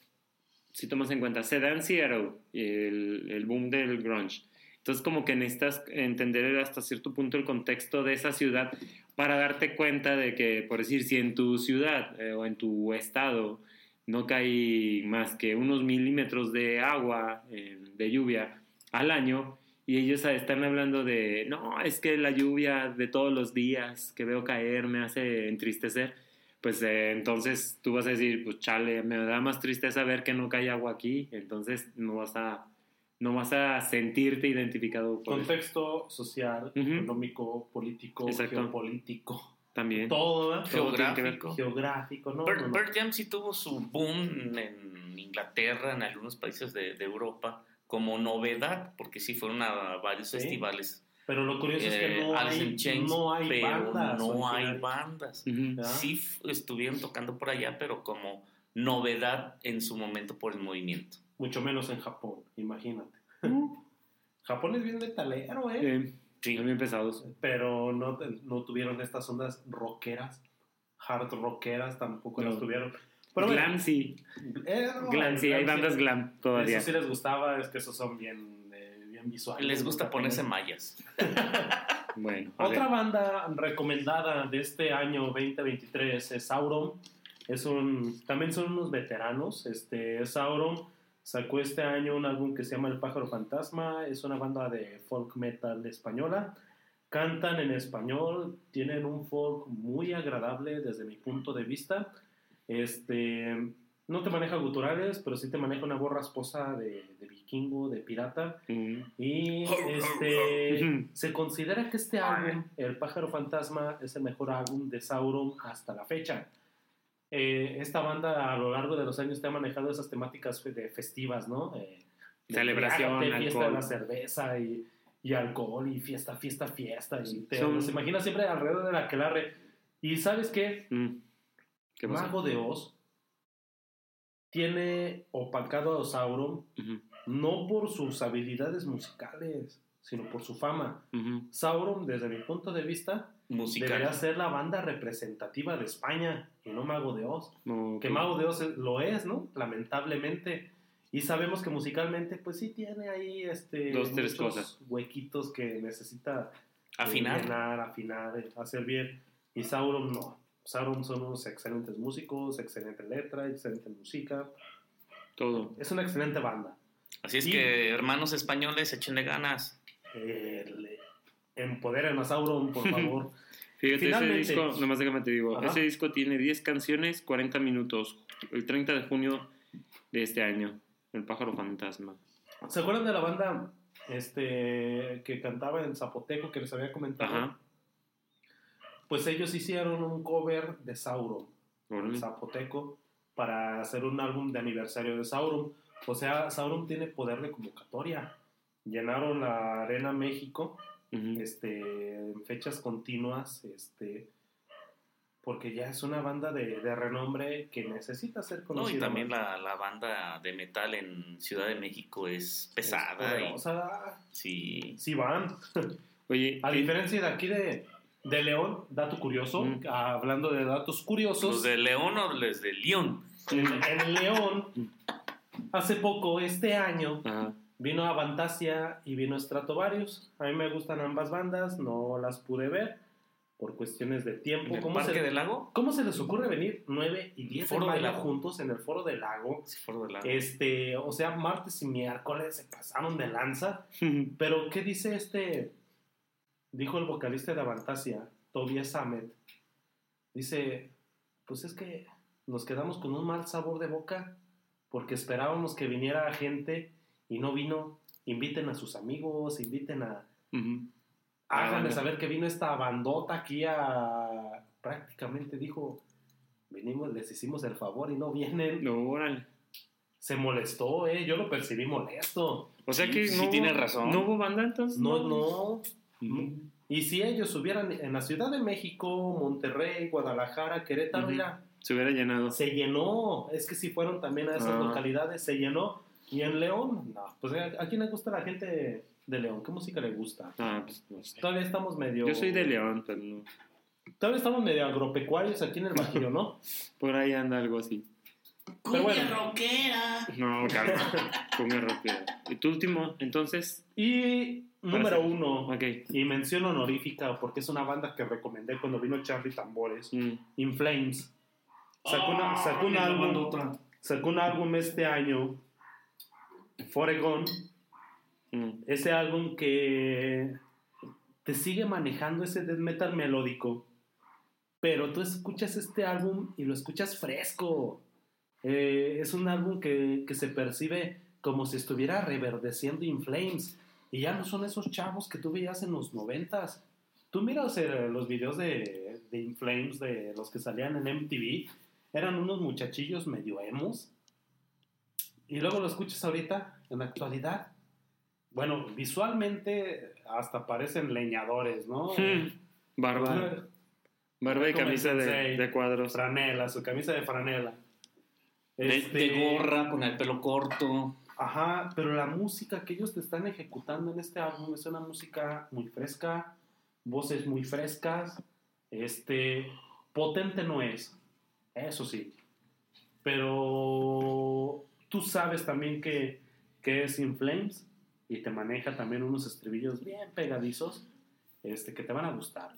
si tomas en cuenta Sedan Seattle, el, el boom del grunge. Entonces como que necesitas entender hasta cierto punto el contexto de esa ciudad para darte cuenta de que, por decir, si en tu ciudad eh, o en tu estado no cae más que unos milímetros de agua, eh, de lluvia al año, y ellos están hablando de, no, es que la lluvia de todos los días que veo caer me hace entristecer, pues eh, entonces tú vas a decir, pues chale, me da más tristeza ver que no cae agua aquí, entonces no vas a, no vas a sentirte identificado con eso. Contexto social, Ujú. económico, político, Exacto. geopolítico, también. todo. Geográfico. geográfico, ¿no? No. Pearl Jam sí tuvo su boom en Inglaterra, en algunos países de, de Europa, como novedad, porque sí fueron a varios Sí. festivales. Pero lo curioso es que eh, no hay, in Chains, no hay pero bandas. no hay bandas. Ujú. ¿verdad? Sí estuvieron tocando por allá, pero como novedad en su momento por el movimiento. Mucho menos en Japón, imagínate. *laughs* Japón es bien metalero, ¿eh? Eh, Sí. son bien pesados. Pero no, no tuvieron estas ondas rockeras, hard rockeras, tampoco No. las tuvieron. Pero bueno, glam sí, eh, no, glam sí, hay bandas sí. glam todavía. Eso sí les gustaba, es que esos son bien, eh, bien visuales. Les gusta ponerse mallas. *laughs* Bueno, Otra banda recomendada de este año 2023 es Sauron. Es un, también son unos veteranos. Este, Sauron sacó este año un álbum que se llama El Pájaro Fantasma. Es una banda de folk metal española. Cantan en español, tienen un folk muy agradable desde mi punto de vista. Este, no te maneja guturales, pero sí te maneja una voz rasposa de, de vikingo, de pirata. Mm. Y este, *laughs* se considera que este álbum, El pájaro fantasma, es el mejor álbum de Sauron hasta la fecha. Eh, esta banda a lo largo de los años te ha manejado esas temáticas de festivas, ¿no? Eh, de Celebración, embriágate, fiesta de la cerveza y, y alcohol y fiesta, fiesta, fiesta. Y te Son- los imaginas siempre alrededor de la aquelarre. Y ¿sabes qué? Mm. ¿Qué? Mago de Oz tiene opacado a Sauron Ujú, no por sus habilidades musicales, sino por su fama. ujú. Sauron, desde mi punto de vista, Musical. debería ser la banda representativa de España y no Mago de Oz. Que Mago de Oz lo es, ¿no? Lamentablemente. Y sabemos que musicalmente, pues sí tiene ahí este, Dos, tres cosas. huequitos que necesita Afinar. llenar, afinar, hacer bien. Y Sauron no. Sauron son unos excelentes músicos, excelente letra, excelente música. Todo. Es una excelente banda. Así es Y- que, hermanos españoles, échenle ganas. Eh, le- empoderen a Sauron, por *laughs* favor. Fíjate, Finalmente- ese disco, nomás déjame te digo, Ajá. ese disco tiene 10 canciones, 40 minutos, el 30 de junio de este año, El pájaro fantasma. ¿Se acuerdan de la banda este, que cantaba en zapoteco que les había comentado? Ajá. Pues ellos hicieron un cover de Sauron, en zapoteco, para hacer un álbum de aniversario de Sauron. O sea, Sauron tiene poder de convocatoria. Llenaron la Arena México este, en fechas continuas, este, porque ya es una banda de, de renombre que necesita ser No, conocida. y también la, la banda de metal en Ciudad de México es pesada. y- O sea, sí. sí van. *laughs* Oye, A ¿qué- diferencia de aquí de, de León, dato curioso, Mm. hablando de datos curiosos, ¿Los de León o los de León? en, en León, hace poco, este año, Ajá. Vino Avantasia y vino Stratovarius. A mí me gustan ambas bandas, no las pude ver por cuestiones de tiempo. ¿En el ¿Cómo Parque se, del Lago? ¿Cómo se les ocurre venir 9 y 10 de Foro del mayo juntos en el Foro del Lago? Sí, Foro del Lago. Este, o sea, martes y miércoles se pasaron de lanza. *laughs* Pero, ¿qué dice este? Dijo el vocalista de Avantasia, Tobias Sammet. Dice, pues es que nos quedamos con un mal sabor de boca porque esperábamos que viniera gente y no vino. Inviten a sus amigos, inviten a... Háganle Ah, saber que vino esta bandota aquí a... Prácticamente dijo, venimos, les hicimos el favor y no vienen. No, órale. Se molestó, ¿eh? Yo lo percibí molesto. O sea que sí no, tienes hubo- razón. no hubo banda entonces. No, no. Ujú. Y si ellos hubieran en la Ciudad de México, Monterrey, Guadalajara, Querétaro, mira, Se hubiera llenado. se llenó. Es que si fueron también a esas Ah. localidades, se llenó. Y en León, no. Pues a, a quién le gusta la gente de León, ¿qué música le gusta? Ah, pues no sé. Todavía estamos medio. Yo soy de León, pero no. Todavía estamos medio agropecuarios aquí en el Bajío, ¿no? *laughs* Por ahí anda algo así. Pero bueno. rockera! No, calma. Ponga rápido. ¿Y tu último, entonces? Y número Parece- uno, Ok. y mención honorífica, porque es una banda que recomendé cuando vino Charlie Tambores, Mm. In Flames. Sacó, una- sacó un álbum. Sacó un álbum este año, Foregon, Mm. ese álbum que te sigue manejando ese death metal melódico, pero tú escuchas este álbum y lo escuchas fresco. Eh, es un álbum que, que se percibe como si estuviera reverdeciendo In Flames, y ya no son esos chavos que tú veías en los noventas. Tú miras eh, los videos de, de In Flames, de los que salían en MTV, eran unos muchachillos medio emos. Y luego lo escuchas ahorita, en la actualidad. Bueno, visualmente hasta parecen leñadores, ¿no? Mm. Barba. Barba y camisa de, cuadros. Franela, su camisa de franela. De, Este, de gorra, con el pelo corto. Ajá, pero la música que ellos te están ejecutando en este álbum es una música muy fresca, voces muy frescas, este, potente no es, eso sí, pero tú sabes también que, que es In Flames y te maneja también unos estribillos bien pegadizos, este, que te van a gustar.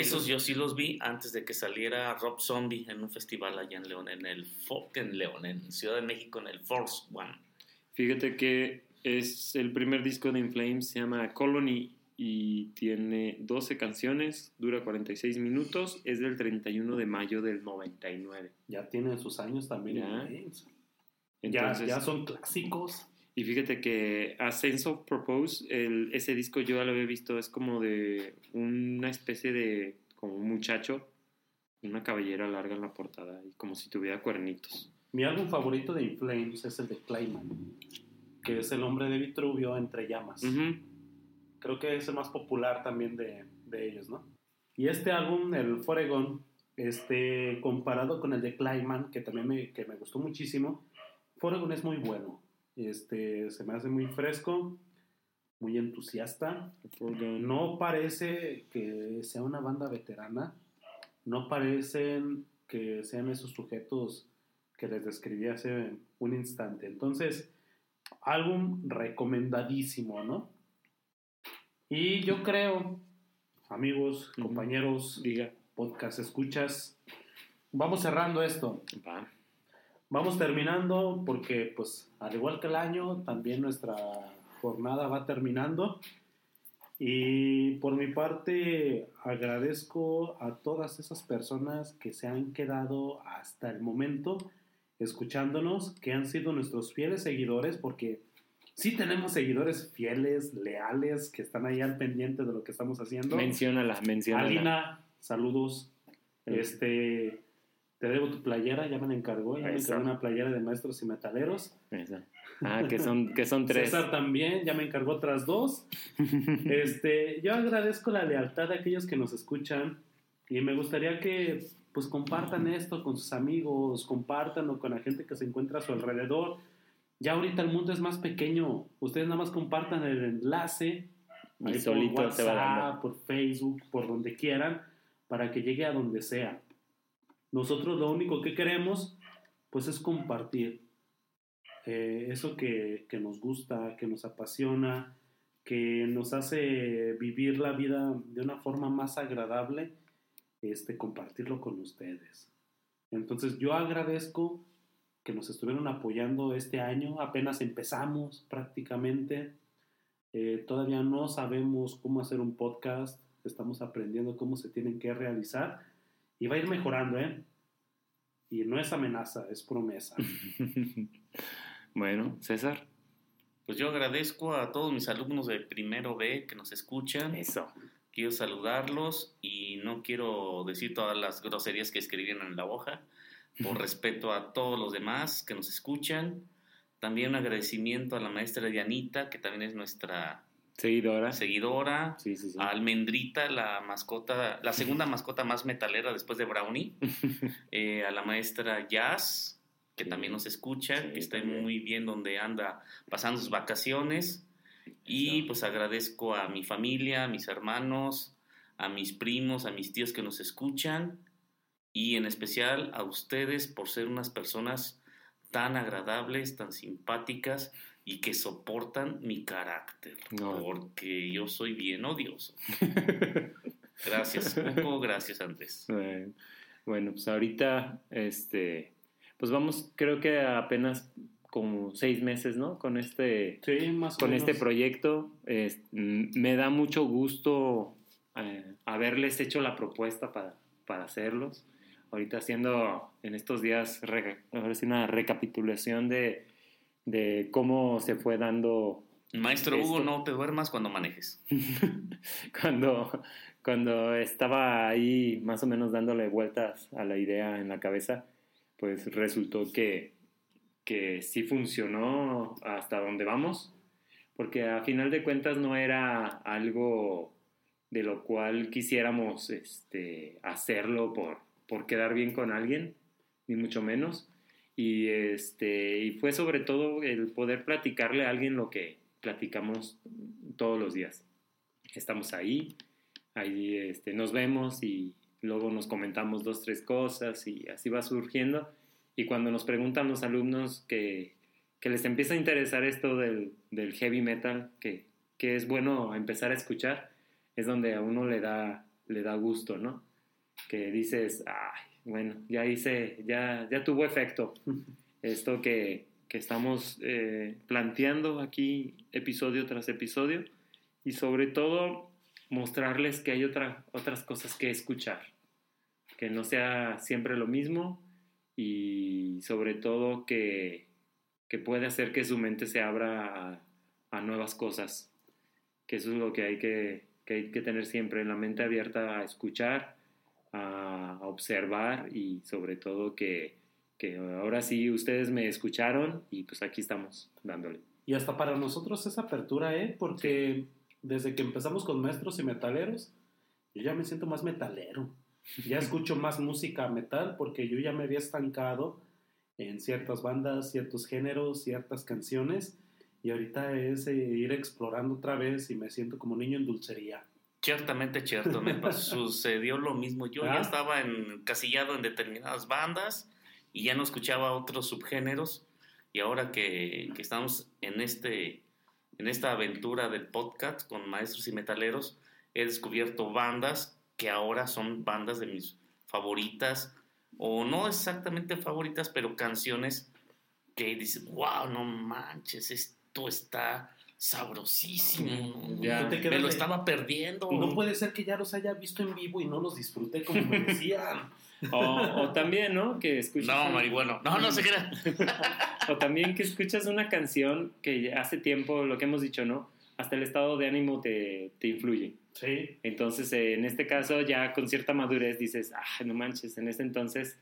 Esos yo sí los vi antes de que saliera Rob Zombie en un festival allá en León, en el Fo- en León, en Ciudad de México, en el Force One. Fíjate que es el primer disco de In Flames, se llama Colony y tiene 12 canciones, dura 46 minutos, es del 31 de mayo del 99. Ya tienen sus años también. Ya. Flames. Ya, Entonces, ya son clásicos. Y fíjate que a Sense of Propose, el, ese disco yo ya lo había visto, es como de una especie de, como un muchacho, una cabellera larga en la portada y como si tuviera cuernitos. Mi álbum favorito de In Flames es el de Clayman, que es el hombre de Vitruvio entre llamas. Ujú. Creo que es el más popular también de, de ellos, ¿no? Y este álbum, el Foregon, este, comparado con el de Clayman, que también me, que me gustó muchísimo, Foregon es muy bueno. Este, se me hace muy fresco, muy entusiasta. No parece que sea una banda veterana. No parecen que sean esos sujetos que les describí hace un instante. Entonces, álbum recomendadísimo, ¿no? Y yo creo, amigos, compañeros, Diga. podcast escuchas, vamos cerrando esto. Va. Vamos terminando porque, pues, al igual que el año, también nuestra jornada va terminando. Y por mi parte, agradezco a todas esas personas que se han quedado hasta el momento escuchándonos, que han sido nuestros fieles seguidores, porque sí tenemos seguidores fieles, leales, que están ahí al pendiente de lo que estamos haciendo. Menciónala, menciónala. Alina, saludos. Este, te debo tu playera, ya me la encargó, ya me Eso. encargó una playera de maestros y metaleros. Esa. Ah, que son, que son *laughs* tres. César también, ya me encargó otras dos. *laughs* Este, yo agradezco la lealtad de aquellos que nos escuchan y me gustaría que pues compartan esto con sus amigos, compartanlo con la gente que se encuentra a su alrededor. Ya ahorita el mundo es más pequeño. Ustedes nada más compartan el enlace Y ahí por solito se va WhatsApp, dando. por Facebook, por donde quieran, para que llegue a donde sea. Nosotros lo único que queremos, pues es compartir eh, eso que, que nos gusta, que nos apasiona, que nos hace vivir la vida de una forma más agradable, este, compartirlo con ustedes. Entonces yo agradezco que nos estuvieron apoyando este año, apenas empezamos prácticamente, eh, todavía no sabemos cómo hacer un podcast, estamos aprendiendo cómo se tienen que realizar y va a ir mejorando, ¿eh? Y no es amenaza, es promesa. *laughs* bueno, César. Pues yo agradezco a todos mis alumnos de primero B que nos escuchan. Eso. Quiero saludarlos y no quiero decir todas las groserías que escribieron en la hoja, por *laughs* respeto a todos los demás que nos escuchan. También un agradecimiento a la maestra Dianita, que también es nuestra Seguidora. seguidora. Sí, sí, sí. Almendrita, la mascota, la segunda mascota más metalera después de Brownie. *laughs* Eh, a la maestra Jazz, que también nos escucha, que está también. muy bien donde anda pasando sus vacaciones. Y pues agradezco a mi familia, a mis hermanos, a mis primos, a mis tíos que nos escuchan y en especial a ustedes por ser unas personas tan agradables, tan simpáticas y que soportan mi carácter, No. porque yo soy bien odioso. *laughs* Gracias, Cuco, gracias Andrés. Bueno, pues ahorita, este, pues vamos, creo que apenas como seis meses, ¿no? Con este, Sí, más con menos. este proyecto. Es- mm, me da mucho gusto eh, haberles hecho la propuesta para, para hacerlos. Ahorita haciendo en estos días re- ahora sí una recapitulación de, de cómo se fue dando Maestro Hugo, Esto. no te duermas cuando manejes. *laughs* cuando, cuando estaba ahí más o menos dándole vueltas a la idea en la cabeza, pues resultó que, que sí funcionó hasta donde vamos, porque a final de cuentas no era algo de lo cual quisiéramos este, hacerlo por, por quedar bien con alguien, ni mucho menos. Y, este, y fue sobre todo el poder platicarle a alguien lo que platicamos todos los días. Estamos ahí, ahí este, nos vemos y luego nos comentamos dos, tres cosas y así va surgiendo. Y cuando nos preguntan los alumnos que, que les empieza a interesar esto del, del heavy metal, que, que es bueno empezar a escuchar, es donde a uno le da, le da gusto, ¿no? Que dices, ay, bueno, ya hice, ya, ya tuvo efecto *laughs* esto que, que estamos eh, planteando aquí episodio tras episodio y sobre todo mostrarles que hay otra, otras cosas que escuchar, que no sea siempre lo mismo y sobre todo que, que puede hacer que su mente se abra a, a nuevas cosas, que eso es lo que hay que, que hay que tener siempre, la mente abierta a escuchar, a, a observar y sobre todo que, que ahora sí ustedes me escucharon y pues aquí estamos dándole. Y hasta para nosotros es apertura, ¿eh? Porque desde que empezamos con maestros y metaleros, yo ya me siento más metalero. Ya escucho *laughs* más música metal porque yo ya me había estancado en ciertas bandas, ciertos géneros, ciertas canciones. Y ahorita es eh, ir explorando otra vez y me siento como niño en dulcería. Ciertamente cierto, me pasó- *laughs* sucedió lo mismo. Yo ya ¿Ah? estaba encasillado en determinadas bandas y ya no escuchaba otros subgéneros. Y ahora que, que estamos en, este, en esta aventura del podcast con maestros y metaleros, he descubierto bandas que ahora son bandas de mis favoritas, o no exactamente favoritas, pero canciones que dices, wow, no manches, esto está sabrosísimo. Ya. Tú te Me lo de- estaba perdiendo. No puede ser que ya los haya visto en vivo y no los disfruté como me decían. *laughs* O, o también, ¿no? Que escuchas No, un- marihuana. No, no se crea. *laughs* O también que escuchas una canción que hace tiempo, lo que hemos dicho, ¿no? Hasta el estado de ánimo te, te influye. Sí. Entonces, en este caso, ya con cierta madurez dices, ah, no manches, en ese entonces,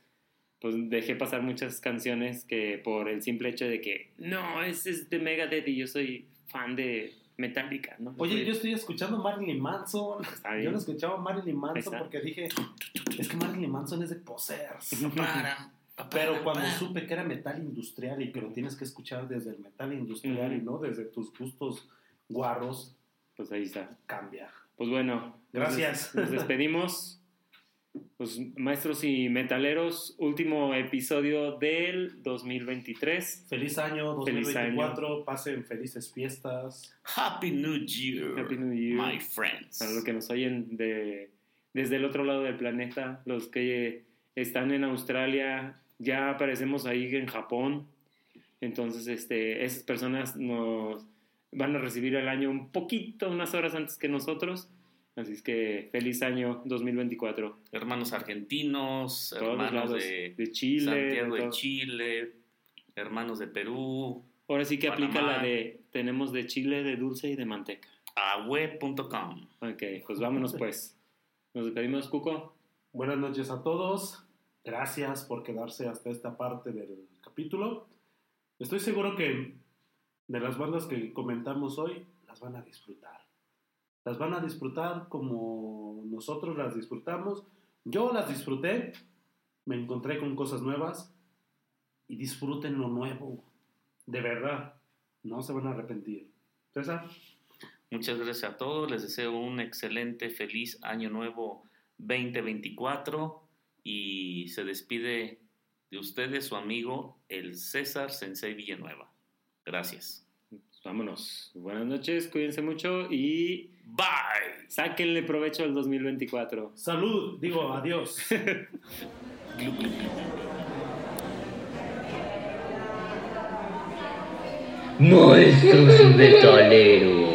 pues dejé pasar muchas canciones que por el simple hecho de que, no, ese es de Megadeth y yo soy fan de Metallica, ¿no? Oye, yo estoy escuchando Marilyn Manson. Está Yo no escuchaba Marilyn Manson porque dije, es que Marilyn Manson es de posers. Para, Pero cuando supe que era metal industrial y que lo tienes que escuchar desde el metal industrial Ujú. y no desde tus gustos guarros, Pues ahí está. cambia. Pues bueno, Gracias. Nos, des- nos despedimos. Pues maestros y metaleros, último episodio del 2023. Feliz año Feliz 2024, pasen felices fiestas. Happy New Year, Happy New Year. my friends. Para los que nos oyen de, desde el otro lado del planeta, los que están en Australia, ya aparecemos ahí en Japón. Entonces, este, esas personas nos van a recibir el año un poquito, unas horas antes que nosotros. Así es que feliz año 2024. Hermanos argentinos, Todos hermanos de, de Chile. Santiago de. Chile, hermanos de Perú, Ahora sí que aplica la de tenemos de chile, de dulce y de manteca. aweb.com. Ok, pues vámonos *laughs* pues. Nos despedimos, Cuco. Buenas noches a todos. Gracias por quedarse hasta esta parte del capítulo. Estoy seguro que de las bandas que comentamos hoy, las van a disfrutar. Las van a disfrutar como nosotros las disfrutamos. Yo las disfruté, me encontré con cosas nuevas y disfruten lo nuevo. De verdad, no se van a arrepentir. César, Muchas gracias a todos, les deseo un excelente, feliz año nuevo 2024 y se despide de ustedes su amigo el César Sensei Villanueva. Gracias. Vámonos. Buenas noches, cuídense mucho y Bye. sáquenle provecho al 2024. salud, digo adiós. Glu. Maestros metaleros.